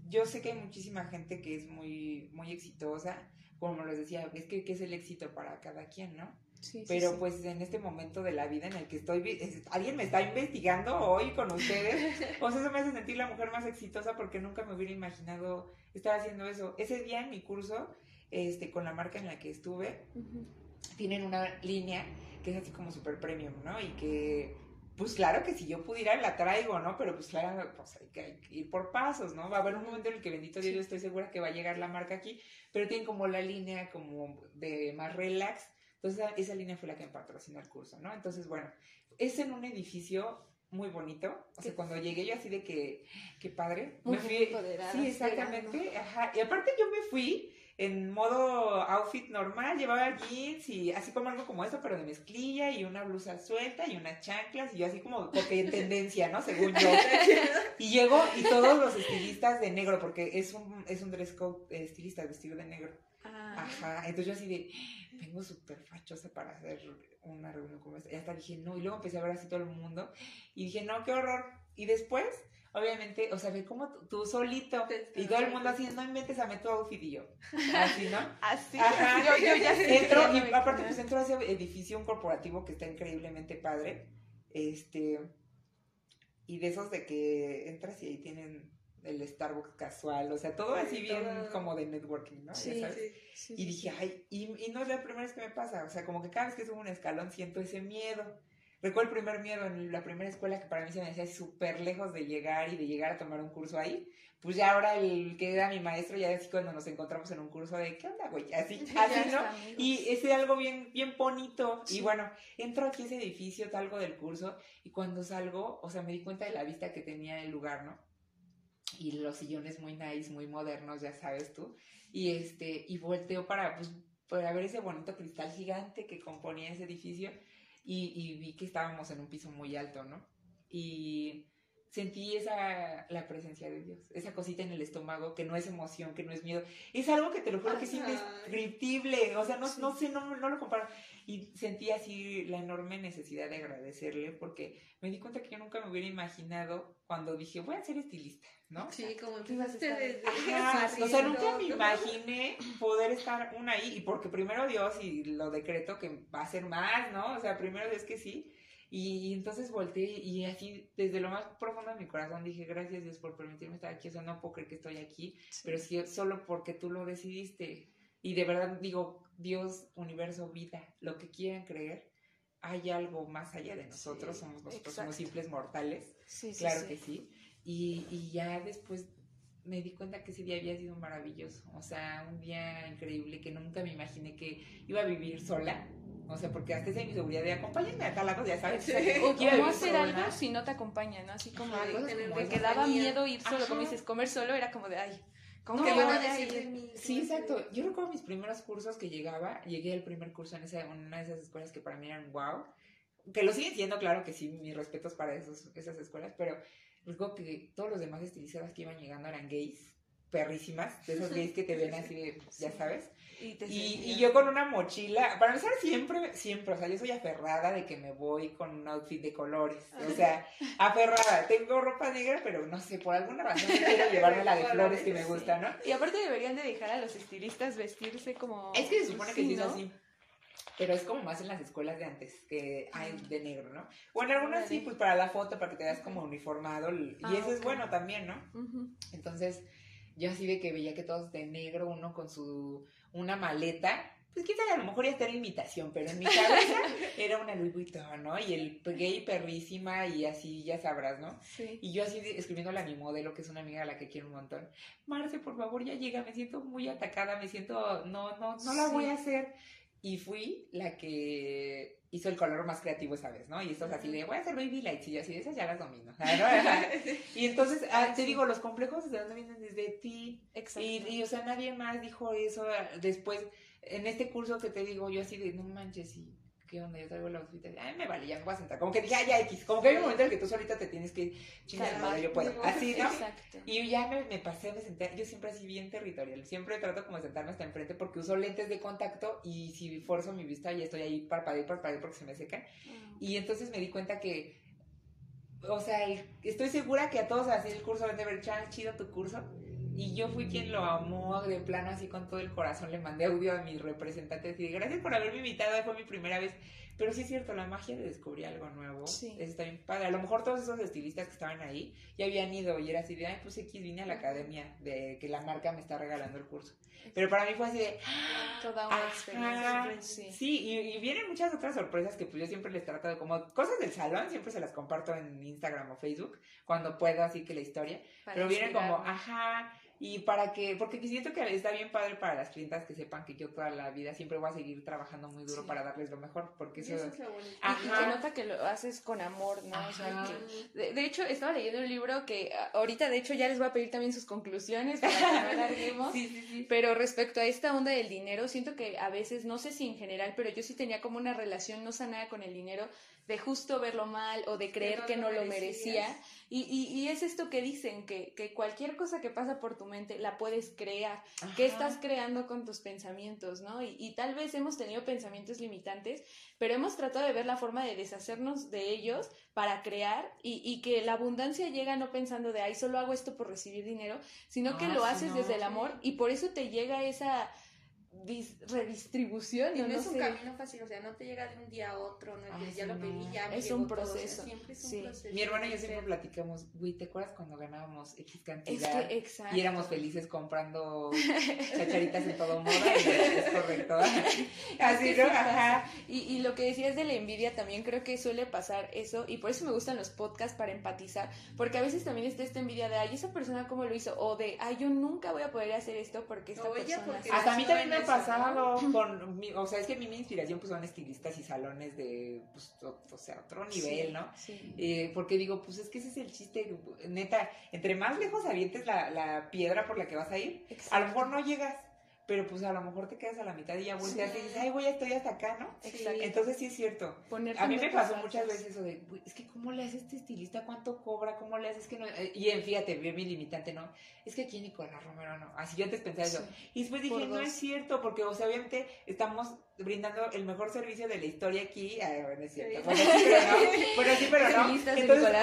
yo sé que hay muchísima gente que es muy, muy exitosa como les decía, es que ¿qué es el éxito para cada quien, ¿no? Sí, Pero pues en este momento de la vida en el que estoy, alguien me está investigando hoy con ustedes, pues eso me hace sentir la mujer más exitosa porque nunca me hubiera imaginado estar haciendo eso. Ese día en mi curso, este, con la marca en la que estuve, tienen una línea que es así como super premium, ¿no? Y que pues claro que si yo pudiera la traigo, ¿no? Pero pues claro, pues hay que, ir por pasos, ¿no? Va a haber un momento en el que bendito Dios yo estoy segura que va a llegar la marca aquí, pero tienen como la línea como de más relax. Entonces esa, línea fue la que me patrocinó el curso, ¿no? Entonces, bueno, es en un edificio muy bonito. O sea, cuando llegué yo así de que, qué padre. Muy me fui, Sí, exactamente. Ajá. Y aparte yo me fui en modo outfit normal, llevaba jeans y así como algo como eso, pero de mezclilla y una blusa suelta y unas chanclas y yo así como porque en tendencia, ¿no? Según yo. Y llego y todos los estilistas de negro, porque es un, es un dress code estilista, vestido de negro. Ah. Ajá, entonces yo así de, vengo súper fachosa para hacer una reunión como esta. Y hasta dije, no, y luego empecé a ver así todo el mundo y dije, no, qué horror. Y después obviamente, o sea, ve como tú, solito y todo el mundo así, no inventes a meto outfit y yo. Así, ¿no? Así. Ajá. Yo, yo ya entro, y aparte pues entro a ese edificio, un corporativo que está increíblemente padre. Este, y de esos de que entras y ahí tienen el Starbucks casual, o sea, todo así bien como de networking, ¿no? Sí, sí, y dije, ay, y, y no es la primera vez que me pasa, o sea, como que cada vez que subo un escalón siento ese miedo Recuerdo el primer miedo en la primera escuela que para mí se me decía súper lejos de llegar y de llegar a tomar un curso ahí. Pues ya ahora el que era mi maestro, ya así cuando nos encontramos en un curso de, ¿qué onda, güey? Así, así, ¿no? Y ese algo bien, bien bonito. Y bueno, entro aquí a ese edificio, salgo del curso y cuando salgo, o sea, me di cuenta de la vista que tenía el lugar, ¿no? Y los sillones muy nice, muy modernos, ya sabes tú. Y este, y volteo para, pues, para ver ese bonito cristal gigante que componía ese edificio y, vi que estábamos en un piso muy alto, ¿no? Y sentí esa, la presencia de Dios, esa cosita en el estómago que no es emoción, que no es miedo, es algo que te lo juro que es indescriptible, o sea, no, no sé, no, no lo comparo. Y sentí así la enorme necesidad de agradecerle porque me di cuenta que yo nunca me hubiera imaginado cuando dije, voy a ser estilista, ¿no? Sí, como empezaste desde... o sea, nunca me imaginé poder estar una ahí, y porque primero Dios y lo decreto que va a ser más, ¿no? O sea, primero Dios que sí, y, entonces volteé y así, desde lo más profundo de mi corazón, dije, gracias Dios por permitirme estar aquí. O sea, no puedo creer que estoy aquí, pero sí solo porque tú lo decidiste. Y de verdad digo, Dios, universo, vida, lo que quieran creer, hay algo más allá de nosotros, somos nosotros, somos simples mortales. claro que sí. Y, y ya después me di cuenta que ese día había sido maravilloso. O sea, un día increíble que nunca me imaginé que iba a vivir sola o sea, porque hasta esa inseguridad de acompáñenme a tal lado, ya sabes. O cómo hacer algo si no te acompañan, ¿no? Así como de, que daba miedo ir solo, como dices, comer solo era como de, ay, ¿cómo que van a decir de mí? Sí, exacto. Yo recuerdo mis primeros cursos que llegaba, llegué al primer curso en, esa, una de esas escuelas que para mí eran wow, que lo siguen siendo, claro que sí, mis respetos para esos, esas escuelas, pero recuerdo que todos los demás estilizadas que iban llegando eran gays perrísimas, de esos gays que te ven así de, ya sabes. Y, y, yo con una mochila, para empezar siempre, siempre, o sea, yo soy aferrada de que me voy con un outfit de colores, o sea, aferrada, tengo ropa negra, pero no sé, por alguna razón quiero llevarme la de flores que me gusta, ¿no? Y aparte deberían de dejar a los estilistas vestirse como... Es que se supone que sí es así. Pero es como más en las escuelas de antes, que hay de negro, ¿no? Bueno, algunas sí, pues para la foto, para que te veas como uniformado, y ah, eso es bueno también, ¿no? Entonces, yo así de que veía que todos de negro, uno con su, una maleta, pues quizá a lo mejor ya está en imitación, pero en mi cabeza era una Louis Vuitton, ¿no? Y el gay perrísima y así, ya sabrás, ¿no? Sí. Y yo así escribiéndole a mi modelo, que es una amiga a la que quiero un montón, Marce, por favor, ya llega, me siento muy atacada, me siento, no, no, no la voy a hacer. Y fui la que hizo el color más creativo esa vez, ¿no? Y esto es así de, voy a hacer baby lights y así, esas ya las domino. y entonces, ah, te digo, los complejos de dónde vienen desde ti. Exacto. Y, y, o sea, nadie más dijo eso después, en este curso que te digo, yo así de, no manches, y ¿qué onda? Yo traigo la outfit. Ay, me vale, ya me voy a sentar. Como que dije, ya, X. Como que hay un momento en el que tú solita te tienes que chingar, yo puedo. Así, ¿no? Exacto. Y ya me, me, pasé, me senté. Yo siempre así bien territorial. Siempre trato como de sentarme hasta enfrente porque uso lentes de contacto y si forzo mi vista ya estoy ahí parpadeo, parpadeo porque se me secan. Ah. Y entonces me di cuenta que, o sea, estoy segura que a todos así el curso de ver, chido tu curso y yo fui quien lo amó de plano así con todo el corazón. Le mandé audio a mi representante y dije, gracias por haberme invitado, fue mi primera vez. Pero sí es cierto, la magia de descubrir algo nuevo sí. está bien padre. A lo mejor todos esos estilistas que estaban ahí ya habían ido y era así de, ay, pues X vine a la academia de que la marca me está regalando el curso. Pero para mí fue así de... Toda una experiencia. Sí, y, vienen muchas otras sorpresas que pues yo siempre les trato de como cosas del salón, siempre se las comparto en Instagram o Facebook, cuando puedo, así que la historia. pero vienen como, ajá, y para que, porque siento que está bien padre para las clientas que sepan que yo toda la vida siempre voy a seguir trabajando muy duro para darles lo mejor, porque eso, es lo bonito. Y se nota que lo haces con amor, ¿no? O sea, que, de, hecho, estaba leyendo un libro que ahorita, de hecho, ya les voy a pedir también sus conclusiones para que no alarguemos, sí, sí, sí. pero respecto a esta onda del dinero, siento que a veces, no sé si en general, pero yo sí tenía como una relación no sanada con el dinero, de justo verlo mal o de creer que no, lo merecía. Y, y, es esto que dicen, que, que, cualquier cosa que pasa por tu mente la puedes crear. ¿Qué estás creando con tus pensamientos, no? Y, y, tal vez hemos tenido pensamientos limitantes, pero hemos tratado de ver la forma de deshacernos de ellos para crear y, que la abundancia llega no pensando de, ay, solo hago esto por recibir dinero, sino que lo haces desde el amor y por eso te llega esa redistribución. Y no, es un camino fácil, o sea, no te llega de un día a otro, no, ya lo pedí, ya es un proceso. siempre es un proceso. Mi hermana y yo siempre platicamos, güey, ¿te acuerdas cuando ganábamos X cantidad? y éramos felices comprando chacharitas en todo modo, es correcto. Así, ¿no? Ajá. Y, y lo que decías de la envidia también creo que suele pasar eso, y por eso me gustan los podcasts para empatizar, porque a veces también está esta envidia de, ay, esa persona cómo lo hizo, o de, ay, yo nunca voy a poder hacer esto porque esta persona... Hasta a mí también me pasado con, mi, o sea, es que mi, mi inspiración pues son estilistas y salones de, pues, o, sea, otro nivel, ¿no? Eh, porque digo, pues es que ese es el chiste, neta, entre más lejos avientes la, la piedra por la que vas a ir, a lo mejor no llegas pero pues a lo mejor te quedas a la mitad y ya volteas y dices, ay, voy, estoy hasta acá, ¿no? Exacto. Entonces sí es cierto. a mí me pasó muchas veces eso de, es que ¿cómo le hace este estilista? ¿Cuánto cobra? ¿Cómo le haces? que no? Eh, y en, fíjate, bien mi limitante, ¿no? Es que aquí Nicolás Romero no. Así yo antes pensaba eso. Y después dije, no es cierto, porque, o sea, obviamente estamos brindando el mejor servicio de la historia aquí. Ay, bueno, es cierto. Bueno, sí, pero no. Bueno, sí, pero no. Entonces,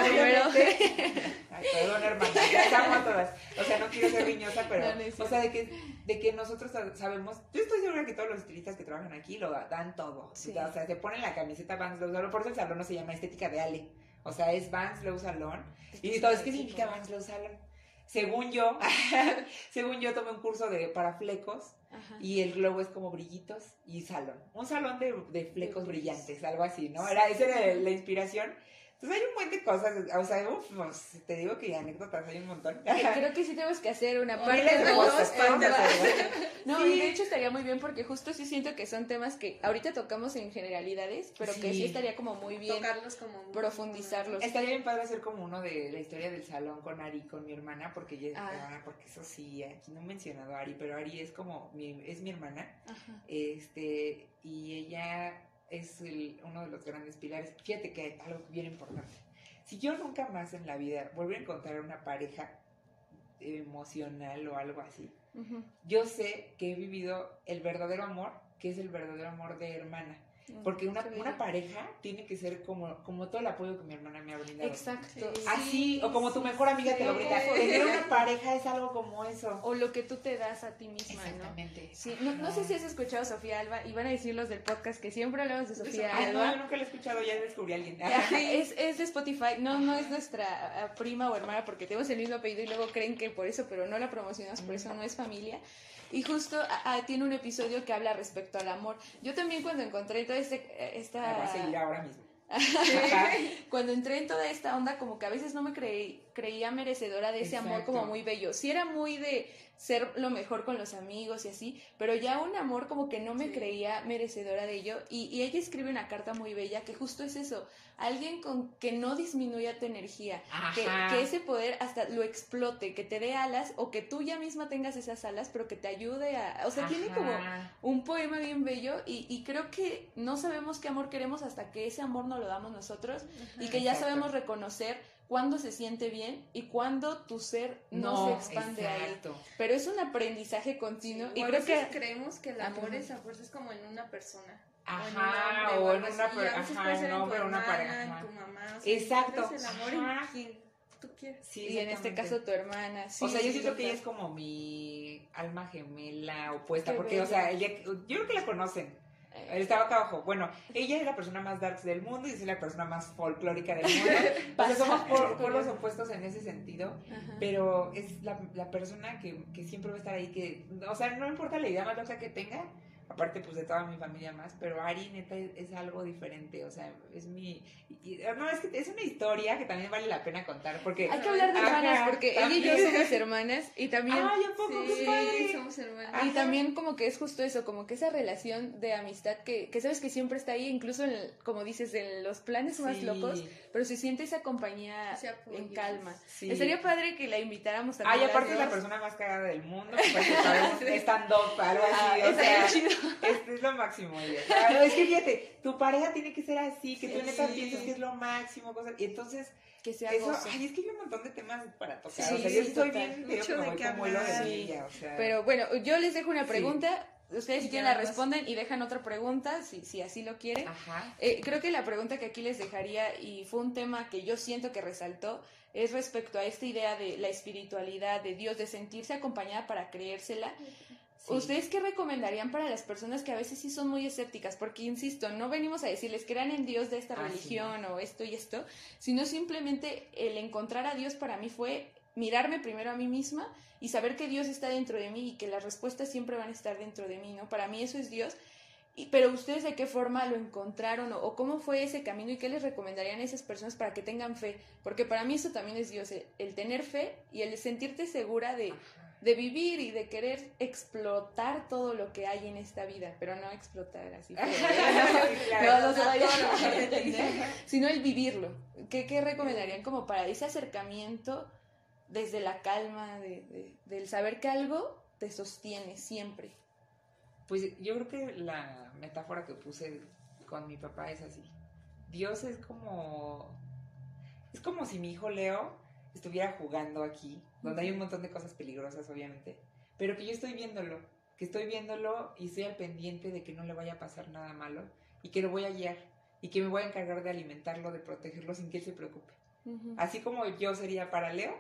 Ay, perdón, hermana, ya estamos todas. O sea, no quiero ser riñosa, pero, o sea, de que, de que nosotros sabemos, yo estoy segura que todos los estilistas que trabajan aquí lo dan todo. O sea, se ponen la camiseta Vans Low por eso el salón no se llama Estética de Ale. O sea, es Vans Low Salon. Y todo, ¿qué significa Vans Low Salon? Según yo, según yo tomé un curso de para flecos y el globo es como brillitos y salón. Un salón de, de flecos brillantes, algo así, ¿no? Era, esa era la inspiración. Entonces hay un montón de cosas, o sea, uf, pues, te digo que anécdotas hay un montón. Creo que sí tenemos que hacer una parte de dos. No, y de hecho estaría muy bien porque justo sí siento que son temas que ahorita tocamos en generalidades, pero que sí estaría como muy bien Tocarlos como profundizarlos. Estaría bien padre hacer como uno de la historia del salón con Ari, con mi hermana, porque ella es mi ah. hermana, porque eso sí, aquí no he mencionado a Ari, pero Ari es como mi, es mi hermana, este, y ella es uno de los grandes pilares. Fíjate que hay algo bien importante. Si yo nunca más en la vida vuelvo a encontrar una pareja emocional o algo así, yo sé que he vivido el verdadero amor, que es el verdadero amor de hermana. Porque una, una pareja tiene que ser como, como todo el apoyo que mi hermana me ha brindado. Exacto. Así, o como tu mejor amiga te lo brinda. Tener una pareja es algo como eso. O lo que tú te das a ti misma, Exactamente. Sí, no, no, sé si has escuchado a Sofía Alba, y van a decir los del podcast que siempre hablamos de Sofía Alba. no, yo nunca la he escuchado, ya descubrí a alguien. es, es de Spotify, no, no es nuestra ah, prima o hermana porque tenemos el mismo apellido y luego creen que por eso, pero no la promocionamos, por eso no es familia. Y justo tiene un episodio que habla respecto al amor. Yo también cuando encontré toda este, esta... Me va a seguir ahora mismo. cuando entré en toda esta onda, como que a veces no me creí, creía merecedora de ese amor como muy bello. Sí era muy de ser lo mejor con los amigos y así, pero ya un amor como que no me creía merecedora de ello. Y, y, ella escribe una carta muy bella que justo es eso, alguien con que no disminuya tu energía, que, que, ese poder hasta lo explote, que te dé alas o que tú ya misma tengas esas alas, pero que te ayude a... O sea, tiene como un poema bien bello y, y, creo que no sabemos qué amor queremos hasta que ese amor nos lo damos nosotros y que ya sabemos reconocer cuándo se siente bien y cuándo tu ser no, se expande ahí. Pero es un aprendizaje continuo y creo que creemos que el amor es, es como en una persona. Ajá, o en una, persona, ajá, en un hombre, una pareja. En tu mamá, Exacto. El amor en quién? tú quieres. Sí, y en este caso tu hermana. o sea, yo siento que ella es como mi alma gemela opuesta, porque, o sea, ella, yo creo que la conocen. Él estaba acá abajo. Bueno, ella es la persona más dark del mundo y es la persona más folclórica del mundo. o sea, somos por, los opuestos en ese sentido. Pero es la, la persona que, que, siempre va a estar ahí. que O sea, no importa la idea más loca que tenga, aparte pues de toda mi familia más, pero Ari neta es, algo diferente, o sea, es mi... no, es que es una historia que también vale la pena contar, porque... Hay que hablar de hermanas, porque ella y yo somos hermanas, y también... ¡Ay, ¿a poco? Sí, padre! somos hermanas. Y también como que es justo eso, como que esa relación de amistad que, que sabes que siempre está ahí, incluso en, como dices, en los planes más locos, pero se siente esa compañía en calma. Sí. Estaría padre que la invitáramos también. Ay, aparte es la persona más cagada del mundo, porque sabemos stand-up, algo así, ah, o sea... Chido este es lo máximo, ella. es que fíjate, tu pareja tiene que ser así, que tú neta piensas que es lo máximo, cosas. Y entonces, que sea eso, ay, es que hay un montón de temas para tocar. o sea, yo estoy bien, Mucho de que como de ella, o sea. Pero bueno, yo les dejo una pregunta. Ustedes si quieren la responden y dejan otra pregunta, si, si así lo quieren. Ajá. Eh, creo que la pregunta que aquí les dejaría, y fue un tema que yo siento que resaltó, es respecto a esta idea de la espiritualidad, de Dios, de sentirse acompañada para creérsela. ¿Ustedes qué recomendarían para las personas que a veces sí son muy escépticas? Porque, insisto, no venimos a decirles crean en Dios de esta ah, religión o esto y esto, sino simplemente el encontrar a Dios para mí fue mirarme primero a mí misma y saber que Dios está dentro de mí y que las respuestas siempre van a estar dentro de mí, ¿no? Para mí eso es Dios. Y, pero ustedes de qué forma lo encontraron o, cómo fue ese camino y qué les recomendarían a esas personas para que tengan fe, porque para mí eso también es Dios, el, tener fe y el sentirte segura de, de vivir y de querer explotar todo lo que hay en esta vida, pero no explotar así. no, sino el vivirlo. ¿Qué, ¿Qué, recomendarían como para ese acercamiento desde la calma, de, del saber que algo te sostiene siempre? Pues yo creo que la metáfora que puse con mi papá es así. Dios es como... Es como si mi hijo Leo estuviera jugando aquí, donde hay un montón de cosas peligrosas, obviamente, pero que yo estoy viéndolo, que estoy viéndolo y estoy al pendiente de que no le vaya a pasar nada malo y que lo voy a guiar y que me voy a encargar de alimentarlo, de protegerlo sin que él se preocupe. Así como yo sería para Leo,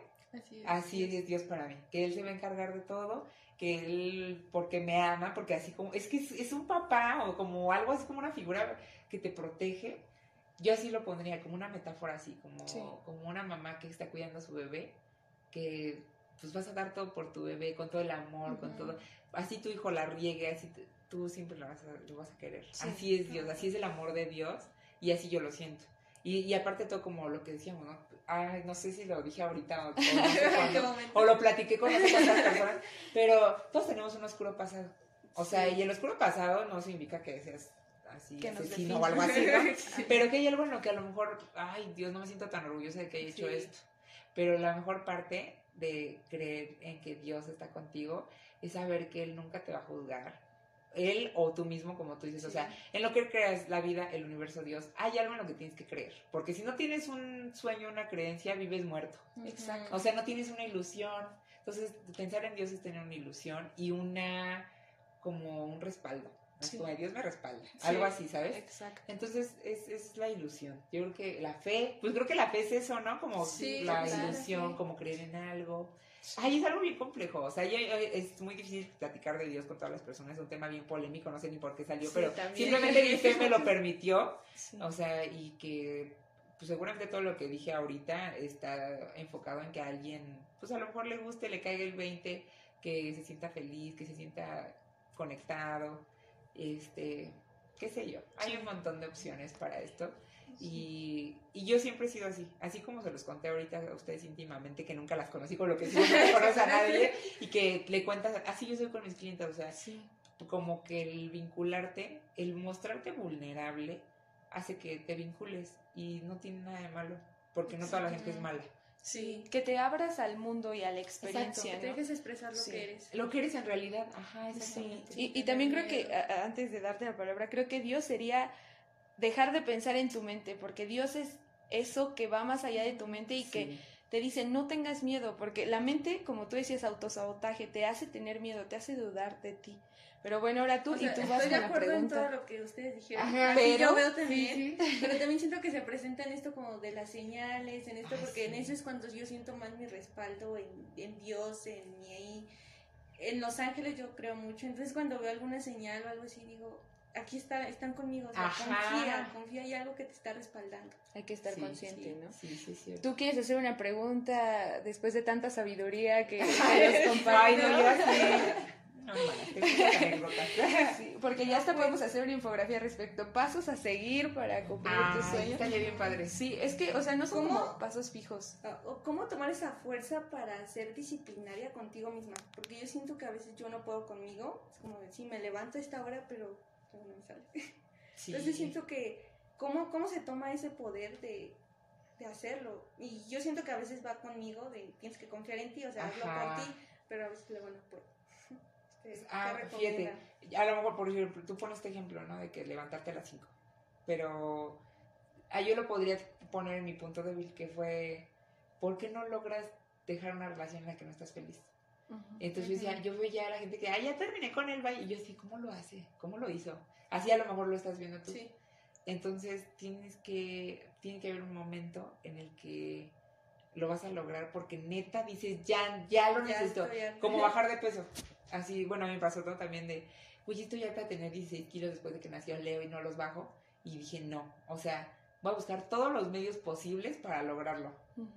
así, es, Dios para mí, que él se va a encargar de todo, que él, porque me ama, porque así como, es que es un papá o como algo así como una figura que te protege yo así lo pondría, como una metáfora así, como, como una mamá que está cuidando a su bebé, que pues vas a dar todo por tu bebé, con todo el amor, con todo. Así tu hijo la riegue, así tú siempre lo vas a, lo vas a querer. Así es Dios, así es el amor de Dios y así yo lo siento. Y, y aparte todo como lo que decíamos, ¿no? Ay, no sé si lo dije ahorita o, no o lo platiqué con otras personas, pero todos tenemos un oscuro pasado. O sea, y el oscuro pasado no significa que seas así que asesino o algo así, ¿no? Pero que hay algo en lo que a lo mejor, ay, Dios, no me siento tan orgullosa de que haya hecho esto. Pero la mejor parte de creer en que Dios está contigo es saber que Él nunca te va a juzgar. Él o tú mismo, como tú dices, o sea, en lo que creas la vida, el universo, Dios, hay algo en lo que tienes que creer. Porque si no tienes un sueño, una creencia, vives muerto. Exacto. O sea, no tienes una ilusión. Entonces, pensar en Dios es tener una ilusión y una, como un respaldo. Como Dios me respalda, algo así, ¿sabes? Exacto. Entonces es, es, la ilusión. Yo creo que la fe, pues creo que la fe es eso, ¿no? Como la ilusión, como creer en algo. Ay, es algo bien complejo, o sea, es muy difícil platicar de Dios con todas las personas, es un tema bien polémico, no sé ni por qué salió, pero simplemente mi fe me lo permitió, o sea, y que pues seguramente todo lo que dije ahorita está enfocado en que a alguien, pues a lo mejor le guste, le caiga el 20, que se sienta feliz, que se sienta conectado, este, qué sé yo, hay un montón de opciones para esto. Y, y, yo siempre he sido así, así como se los conté ahorita a ustedes íntimamente, que nunca las conocí, con lo que sí no conoces a nadie, y que le cuentas, así yo soy con mis clientes, o sea, como que el vincularte, el mostrarte vulnerable, hace que te vincules y no tiene nada de malo, porque no toda la gente es mala. Sí, que te abras al mundo y a la experiencia. Exacto, que te dejes expresar lo que eres. Lo que eres en realidad. Ajá, sí. Y, y también creo que, antes de darte la palabra, creo que Dios sería dejar de pensar en tu mente, porque Dios es eso que va más allá de tu mente y que te dice no tengas miedo, porque la mente, como tú decías, autosabotaje, te hace tener miedo, te hace dudar de ti. Pero bueno, ahora tú y tú vas Estoy de acuerdo en todo lo que ustedes dijeron. pero, yo veo también, pero también siento que se presenta en esto como de las señales, en esto, porque en eso es cuando yo siento más mi respaldo en, en Dios, en mi en Los Ángeles yo creo mucho, entonces cuando veo alguna señal o algo así digo, aquí está, están conmigo, o sea, confía, confía, hay algo que te está respaldando. Hay que estar consciente, ¿no? Sí, sí, sí. ¿Tú quieres hacer una pregunta después de tanta sabiduría que, nos Ay, no, yo sí, porque ya hasta podemos hacer una infografía respecto pasos a seguir para cumplir tus sueños. Está bien padre. Sí, es que, o sea, no son como pasos fijos. Ah, ¿Cómo tomar esa fuerza para ser disciplinaria contigo misma? Porque yo siento que a veces yo no puedo conmigo. Es como decir, me levanto a esta hora, pero no me sale. Entonces siento que, ¿cómo, ¿cómo se toma ese poder de, de hacerlo? Y yo siento que a veces va conmigo, de tienes que confiar en ti, o sea, hazlo por ti, pero a veces luego no puedo. ah, fíjate, a lo mejor, por ejemplo, tú pones este ejemplo, ¿no? De que levantarte a las 5. Pero ah, yo lo podría poner en mi punto débil, que fue, ¿por qué no logras dejar una relación en la que no estás feliz? Entonces yo decía, yo veía a la gente que, ah, ya terminé con él, y yo así, ¿cómo lo hace? ¿Cómo lo hizo? Así a lo mejor lo estás viendo tú. Sí. Entonces tienes que, tiene que haber un momento en el que lo vas a lograr porque neta dices, ya, ya lo necesito. Como bajar de peso. Así, bueno, a mí me pasó todo también de, uy, estoy harta de tener 16 kilos después de que nació Leo y no los bajo. Y dije, no, o sea, voy a buscar todos los medios posibles para lograrlo.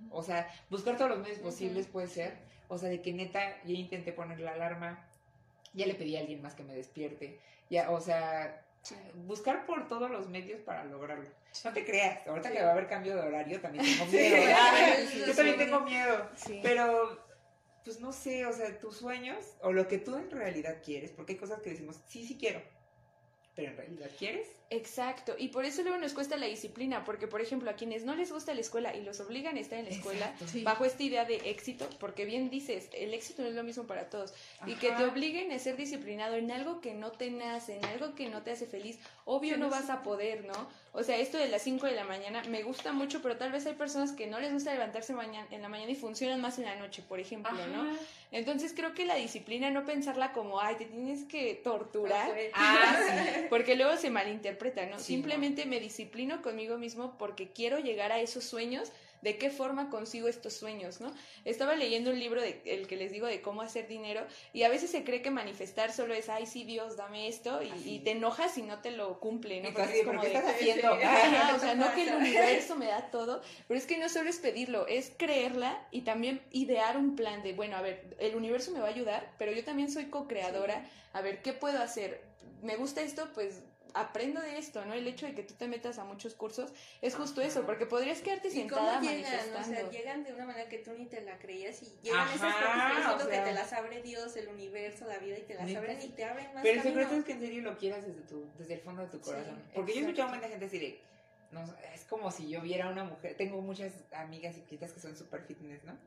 O sea, buscar todos los medios posibles puede ser. O sea, de que neta, ya intenté poner la alarma, ya le pedí a alguien más que me despierte. Ya, o sea, buscar por todos los medios para lograrlo. No te creas, ahorita que va a haber cambio de horario también tengo miedo. Yo también tengo miedo. Pero pues no sé, o sea, tus sueños o lo que tú en realidad quieres, porque hay cosas que decimos, sí, sí quiero, pero en realidad quieres. Exacto, y por eso luego nos cuesta la disciplina, porque por ejemplo a quienes no les gusta la escuela y los obligan a estar en la escuela, bajo esta idea de éxito, porque bien dices, el éxito no es lo mismo para todos, y que te obliguen a ser disciplinado en algo que no te nace, en algo que no te hace feliz, obvio no vas a poder, ¿no? O sea, esto de las 5 de la mañana me gusta mucho, pero tal vez hay personas que no les gusta levantarse mañana, en la mañana y funcionan más en la noche, por ejemplo, ¿no? Entonces creo que la disciplina, no pensarla como, ay, te tienes que torturar, ah, porque luego se malinterpreta, ¿no? Simplemente me disciplino conmigo mismo porque quiero llegar a esos sueños de qué forma consigo estos sueños, ¿no? Estaba leyendo un libro de el que les digo de cómo hacer dinero y a veces se cree que manifestar solo es, ay, sí, Dios, dame esto y, te enojas si no te lo cumple, ¿no? Porque es como ¿qué estás haciendo? o sea, no que el universo me da todo, pero es que no solo es pedirlo, es creerla y también idear un plan de, bueno, a ver, el universo me va a ayudar, pero yo también soy co-creadora, a ver, ¿qué puedo hacer? Me gusta esto, pues aprendo de esto, ¿no? El hecho de que tú te metas a muchos cursos es justo eso, porque podrías quedarte sentada cómo llegan? O sea, llegan de una manera que tú ni te la creías y llegan esas cosas que te las abre Dios, el universo, la vida y te las abren y te abren más Pero el secreto es que en serio lo quieras desde tu, desde el fondo de tu corazón. porque yo he escuchado a mucha gente decir, no, es como si yo viera a una mujer, tengo muchas amigas y clientes que son súper fitness, ¿no?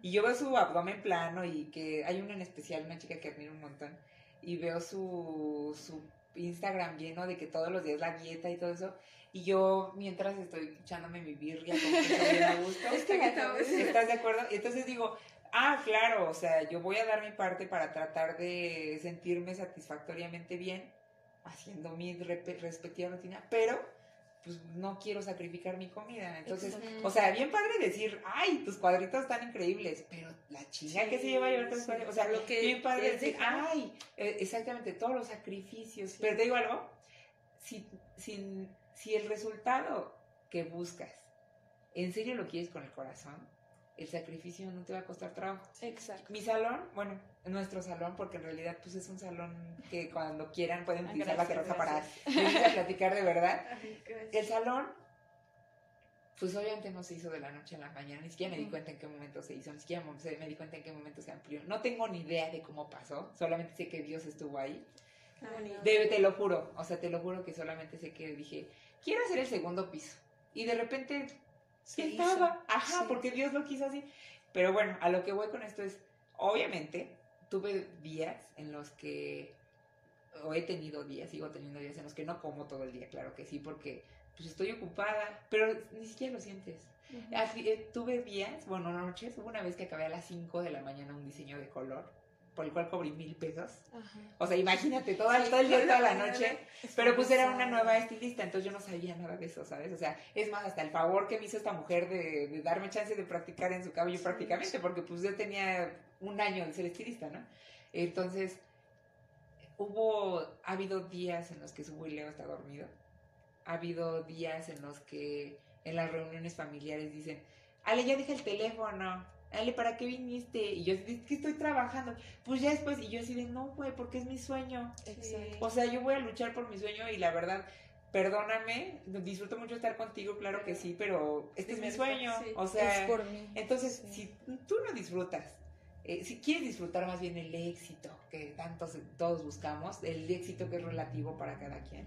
Y yo veo su abdomen plano y que hay una en especial, una chica que admiro un montón, y veo su, su Instagram lleno de que todos los días la dieta y todo eso. Y yo, mientras estoy echándome mi birria, con bien a gusto. ¿Estás de acuerdo? Y entonces digo, ah, claro, o sea, yo voy a dar mi parte para tratar de sentirme satisfactoriamente bien, haciendo mi respectiva rutina, pero pues no quiero sacrificar mi comida. Entonces, o sea, bien padre decir, ay, tus cuadritos están increíbles, pero la chinga que se lleva a llevar tus cuadritos, o sea, lo que bien padre decir, ay, eh, exactamente, todos los sacrificios. Pero te digo algo, si, si, si el resultado que buscas, en serio lo quieres con el corazón, el sacrificio no te va a costar trabajo. Exacto. Mi salón, bueno, nuestro salón, porque en realidad pues es un salón que cuando quieran pueden ah, utilizar la terraza para platicar de verdad. El salón, pues obviamente no se hizo de la noche a la mañana, ni siquiera me di cuenta en qué momento se hizo, ni siquiera me di cuenta en qué momento se amplió. No tengo ni idea de cómo pasó, solamente sé que Dios estuvo ahí. Te lo juro, o sea, te lo juro que solamente sé que dije, quiero hacer el segundo piso. Y de repente se estaba, ajá, porque Dios lo quiso así. Pero bueno, a lo que voy con esto es, obviamente, tuve días en los que, o he tenido días, sigo teniendo días en los que no como todo el día, claro que sí, porque pues estoy ocupada, pero ni siquiera lo sientes. Eh, tuve días, bueno, noches, hubo una vez que acabé a las 5 de la mañana un diseño de color por el cual cobré mil pesos. O sea, imagínate, todo, todo el día, toda la noche. Pero pues era una nueva estilista, entonces yo no sabía nada de eso, ¿sabes? O sea, es más, hasta el favor que me hizo esta mujer de, darme chance de practicar en su cabello prácticamente, porque pues yo tenía un año de ser estilista, ¿no? Entonces, hubo, ha habido días en los que su Leo está dormido. Ha habido días en los que en las reuniones familiares dicen, Ale, ya dije el teléfono. Ale, ¿para qué viniste? Y yo, es que estoy trabajando. Pues ya después, y yo así de, no, güey, porque es mi sueño. O sea, yo voy a luchar por mi sueño y la verdad, perdóname, disfruto mucho estar contigo, claro que sí, pero este es mi sueño. O sea, por mí. entonces, si tú no disfrutas, eh, si quieres disfrutar más bien el éxito que tantos todos buscamos, el éxito que es relativo para cada quien.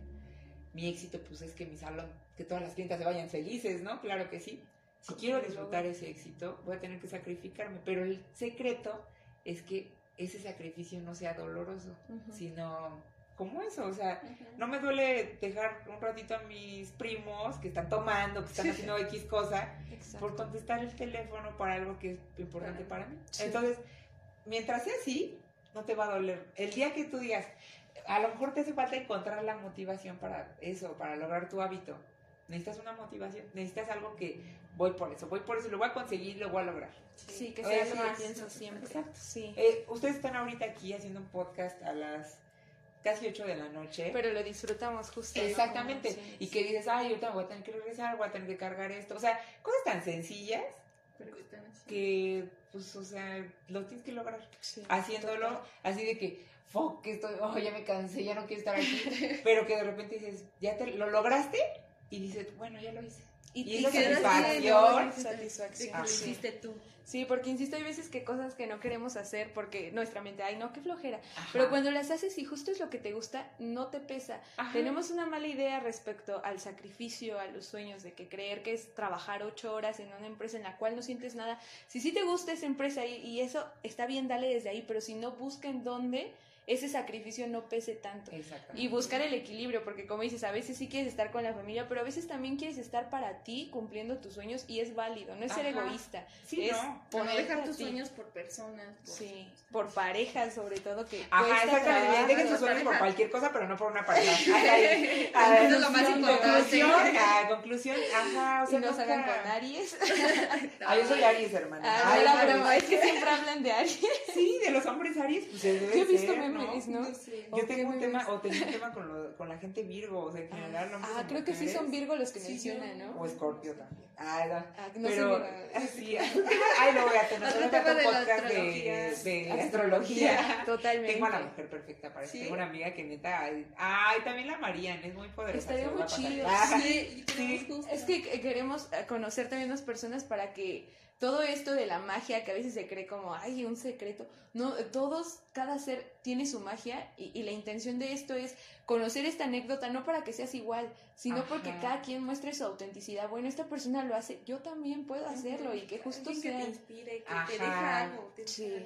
Mi éxito, pues es que mi salón, que todas las clientas se vayan felices, ¿no? Claro que sí si quiero disfrutar ese éxito, voy a tener que sacrificarme. Pero el secreto es que ese sacrificio no sea doloroso, sino como eso, o sea, no me duele dejar un ratito a mis primos que están tomando, que están haciendo X cosa, por contestar el teléfono para algo que es importante para mí. Entonces, mientras sea así, no te va a doler. El día que tú digas, a lo mejor te hace falta encontrar la motivación para eso, para lograr tu hábito. Necesitas una motivación, necesitas algo que voy por eso, voy por eso, lo voy a conseguir, lo voy a lograr. Sí, que sea lo que pienso siempre. Exacto. Sí. Eh, ustedes están ahorita aquí haciendo un podcast a las casi 8 de la noche. Pero lo disfrutamos justo. Exactamente. y que dices, ay, ahorita voy a tener que regresar, voy a tener que cargar esto. O sea, cosas tan sencillas que, pues, o sea, lo tienes que lograr. Haciéndolo así de que, fuck, que estoy, oh, ya me cansé, ya no quiero estar aquí. pero que de repente dices, ya te lo lograste y dices, bueno, ya lo hice. Y, y, satisfacción. satisfacción. lo hiciste tú. Sí, porque insisto, hay veces que cosas que no queremos hacer porque nuestra mente, ay, no, qué flojera. Pero cuando las haces y justo es lo que te gusta, no te pesa. Tenemos una mala idea respecto al sacrificio, a los sueños, de que creer que es trabajar ocho horas en una empresa en la cual no sientes nada. Si sí te gusta esa empresa y, y eso está bien, dale desde ahí, pero si no, busca en dónde ese sacrificio no pese tanto. Y buscar el equilibrio, porque como dices, a veces sí quieres estar con la familia, pero a veces también quieres estar para ti cumpliendo tus sueños y es válido, no es ser egoísta. Sí, es no. dejar tus sueños por personas. sí, por parejas sobre todo que... Ajá, exactamente, dejen sus sueños por cualquier cosa, pero no por una pareja. Ajá, Eso es lo más importante. Conclusión, ajá, conclusión, ajá, o sea, no salgan con Aries. ah, yo soy Aries, hermana. Ah, la broma, es que siempre hablan de Aries. Sí, de los hombres Aries, pues Yo he visto ¿no? Yo tengo un tema, o tengo un tema con, lo, con la gente Virgo, o sea, en general. Ah, ah creo que sí son Virgo los que mencionan, ¿no? O Escorpio también. Ah, no. Ah, no pero, sí, ay, lo voy a tener. Otro tema de podcast de, de, astrología. Totalmente. Tengo a la mujer perfecta para eso. Tengo una amiga que neta, ay, también la Marian, es muy poderosa. Estaría muy chido. Sí, sí. Es que queremos conocer también las personas para que todo esto de la magia que a veces se cree como, ay, un secreto, no, todos, cada ser tiene su magia y, la intención de esto es conocer esta anécdota no para que seas igual, sino porque cada quien muestre su autenticidad. Bueno, esta persona lo hace, yo también puedo hacerlo y que justo sea... Que te inspire, que te deja algo. sí.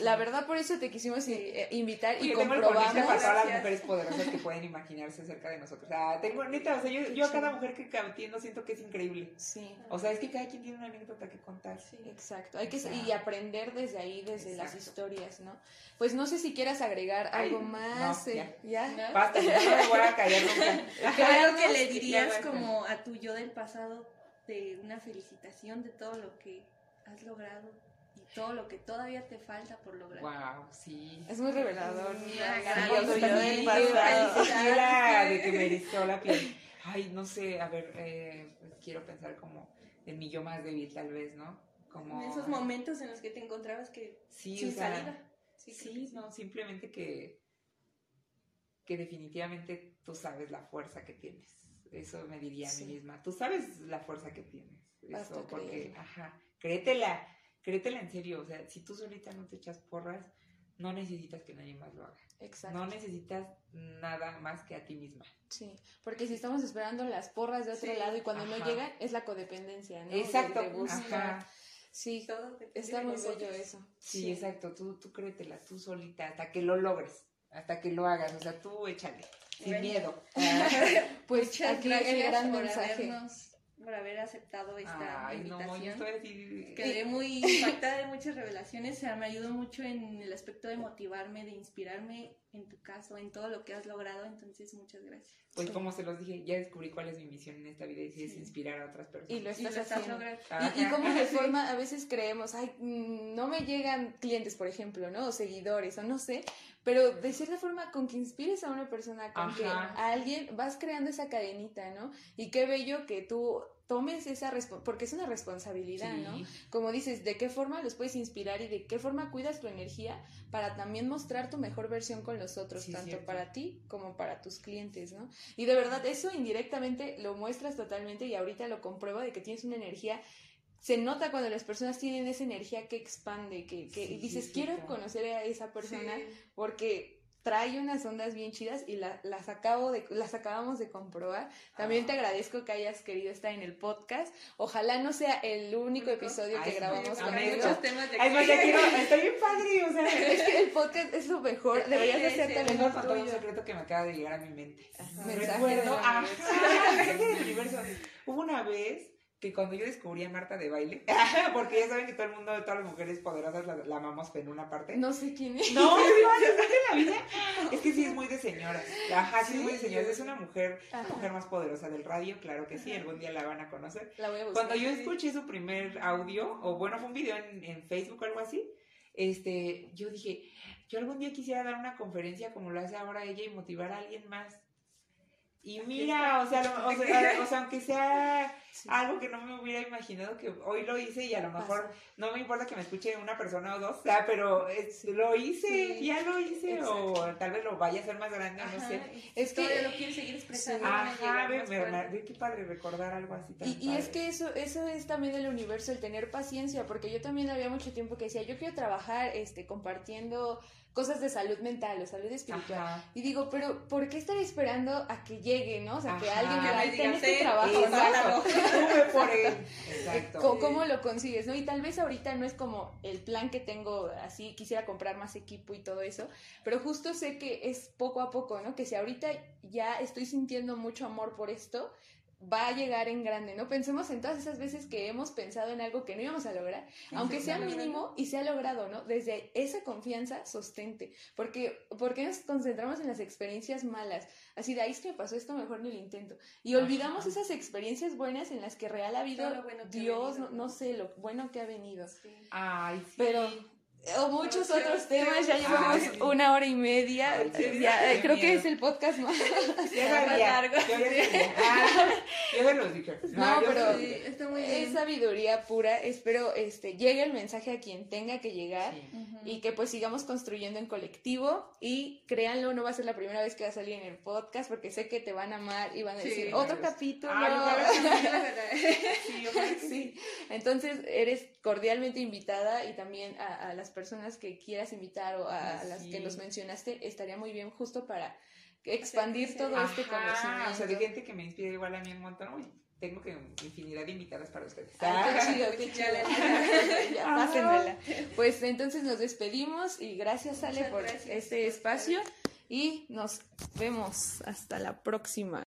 La verdad por eso te quisimos eh, invitar y tengo comprobamos. Tengo para todas las mujeres poderosas que pueden imaginarse acerca de nosotros. O sea, tengo, neta, o sea, yo, yo a cada mujer que entiendo siento que es increíble. Sí. O sea, es que cada quien tiene una anécdota que contar. Sí. Exacto. Hay que y aprender desde ahí, desde las historias, ¿no? Pues no sé si quieras agregar algo más. No, eh, ya. ¿Ya? Basta, no me voy a callar nunca. Creo que le dirías como a tu yo del pasado de una felicitación de todo lo que has logrado y todo lo que todavía te falta por lograr. Wow, sí. Es muy revelador. Sí, yo del pasado. de que me erizó la piel. Ay, no sé, a ver, eh, pues quiero pensar como en mi yo más débil tal vez, ¿no? Como... En esos momentos en los que te encontrabas que sí, sin salida. Sí, no, simplemente que, que definitivamente tú sabes la fuerza que tienes. Eso me diría a mí misma. Tú sabes la fuerza que tienes. Eso, porque, ajá, créetela, créetela en serio. O sea, si tú solita no te echas porras, no necesitas que nadie más lo haga. Exacto. No necesitas nada más que a ti misma. Sí, porque si estamos esperando las porras de otro lado y cuando no llegan, es la codependencia, ¿no? Exacto. Ajá. Sí, está muy bello eso. Sí, exacto, tú, tú créetela, tú solita, hasta que lo logres, hasta que lo hagas, o sea, tú échale, sin miedo. pues aquí el gran mensaje. por haber aceptado esta Ay, invitación. no, yo estoy así... Quedé muy impactada de muchas revelaciones, o sea, me ayudó mucho en el aspecto de motivarme, de inspirarme, en tu caso, en todo lo que has logrado, entonces muchas gracias. Pues como se los dije, ya descubrí cuál es mi misión en esta vida y si es inspirar a otras personas. Y lo Y estás lo estás haciendo. Y, y como de forma, a veces creemos, ay, mm, no me llegan clientes, por ejemplo, ¿no? O seguidores, o no sé, pero de cierta forma, con que inspires a una persona, con que a alguien vas creando esa cadenita, ¿no? Y qué bello que tú tomes esa responsabilidad, porque es una responsabilidad, Sí. ¿no? Como dices, de qué forma los puedes inspirar y de qué forma cuidas tu energía para también mostrar tu mejor versión con los otros, Sí, tanto cierto. para ti como para tus clientes, ¿no? Y de verdad, eso indirectamente lo muestras totalmente y ahorita lo compruebo de que tienes una energía. Se nota cuando las personas tienen esa energía que expande, que, que Sí, dices, sí, quiero cierto. conocer a esa persona Sí. porque trae unas ondas bien chidas y la- las acabo de las acabamos de comprobar. También Ah. te agradezco que hayas querido estar en el podcast. Ojalá no sea el único Único. episodio que Ay, grabamos sí, con ellos. muchos temas de Ay, no, ya quiero, está bien padre, o sea... Es que el podcast es lo mejor. Deberías de Sí, hacer sí, también Tengo el un tuyo. secreto que me acaba de llegar a mi mente. Mensaje Recuerdo, del ajá, mensaje del universo. Hubo una vez que cuando yo descubrí a Marta de baile, porque ya saben que todo el mundo, todas las mujeres poderosas la, la amamos en una parte. No sé quién es. No, no, de la vida. Es que sí es muy de señoras. Ajá, sí, es muy de señoras. Es una mujer, la mujer más poderosa del radio, claro que sí, algún día la van a conocer. La voy a buscar. Cuando yo escuché su primer audio, o bueno, fue un video en, en Facebook o algo así, este, yo dije, yo algún día quisiera dar una conferencia como lo hace ahora ella y motivar a alguien más. Y mira, o sea, lo- o sea, o sea, aunque sea Sí. algo que no me hubiera imaginado que hoy lo hice y a lo mejor Pasa. no me importa que me escuche una persona o dos, o sea, pero es- lo hice, Sí. ya lo hice, o tal vez lo vaya a hacer más grande, no sé. Es que- lo quieres seguir expresando. a Ajá, ve, ve qué padre recordar algo así tan Y, y es que eso, eso es también del universo, el tener paciencia, porque yo también había mucho tiempo que decía, yo quiero trabajar este, compartiendo cosas de salud mental o salud espiritual. Ajá. Y digo, pero ¿por qué estar esperando a que llegue, no? O sea, que Ajá. alguien me Que diga, me "Ay, digan, ten este "Ten, trabajo. Exacto, ¿no?". Tuve por él. Exacto. ¿Cómo, cómo lo consigues, no? Y tal vez ahorita no es como el plan que tengo así, quisiera comprar más equipo y todo eso, pero justo sé que es poco a poco, ¿no? Que si ahorita ya estoy sintiendo mucho amor por esto, va a llegar en grande, ¿no? Pensemos en todas esas veces que hemos pensado en algo que no íbamos a lograr, aunque sea mínimo y se ha logrado, ¿no? Desde esa confianza sostente, porque porque nos concentramos en las experiencias malas, así de ahí es que me pasó esto, mejor ni lo intento, y Ajá. olvidamos esas experiencias buenas en las que real ha habido Todo lo bueno que ha Dios, venido. no, no sé, lo bueno que ha venido. Sí. Ay, sí. Pero o muchos otros temas, ya llevamos Ay. una hora y media, Ay, sí, ya, qué eh, creo que es el podcast más, largo. Ah. No, yo pero- Sí, está muy Es sabiduría pura, espero este llegue el mensaje a quien tenga que llegar. Sí. Ujú. Y que pues sigamos construyendo en colectivo y créanlo, no va a ser la primera vez que va a salir en el podcast porque sé que te van a amar y van a Sí. decir otro Ay, capítulo. Que Sí, Sí, entonces eres cordialmente invitada y también a, a las personas que quieras invitar o a, Ay, las que nos mencionaste, estaría muy bien justo para expandir crecer. todo este Ajá, conocimiento. O sea, de gente que me inspira igual a mí un montón. Tengo que infinidad de invitadas para ustedes. Ay, qué chido, qué chido. Ya, pásenmela. Pues entonces nos despedimos y gracias Ale Muchas por gracias este espacio y nos vemos hasta la próxima.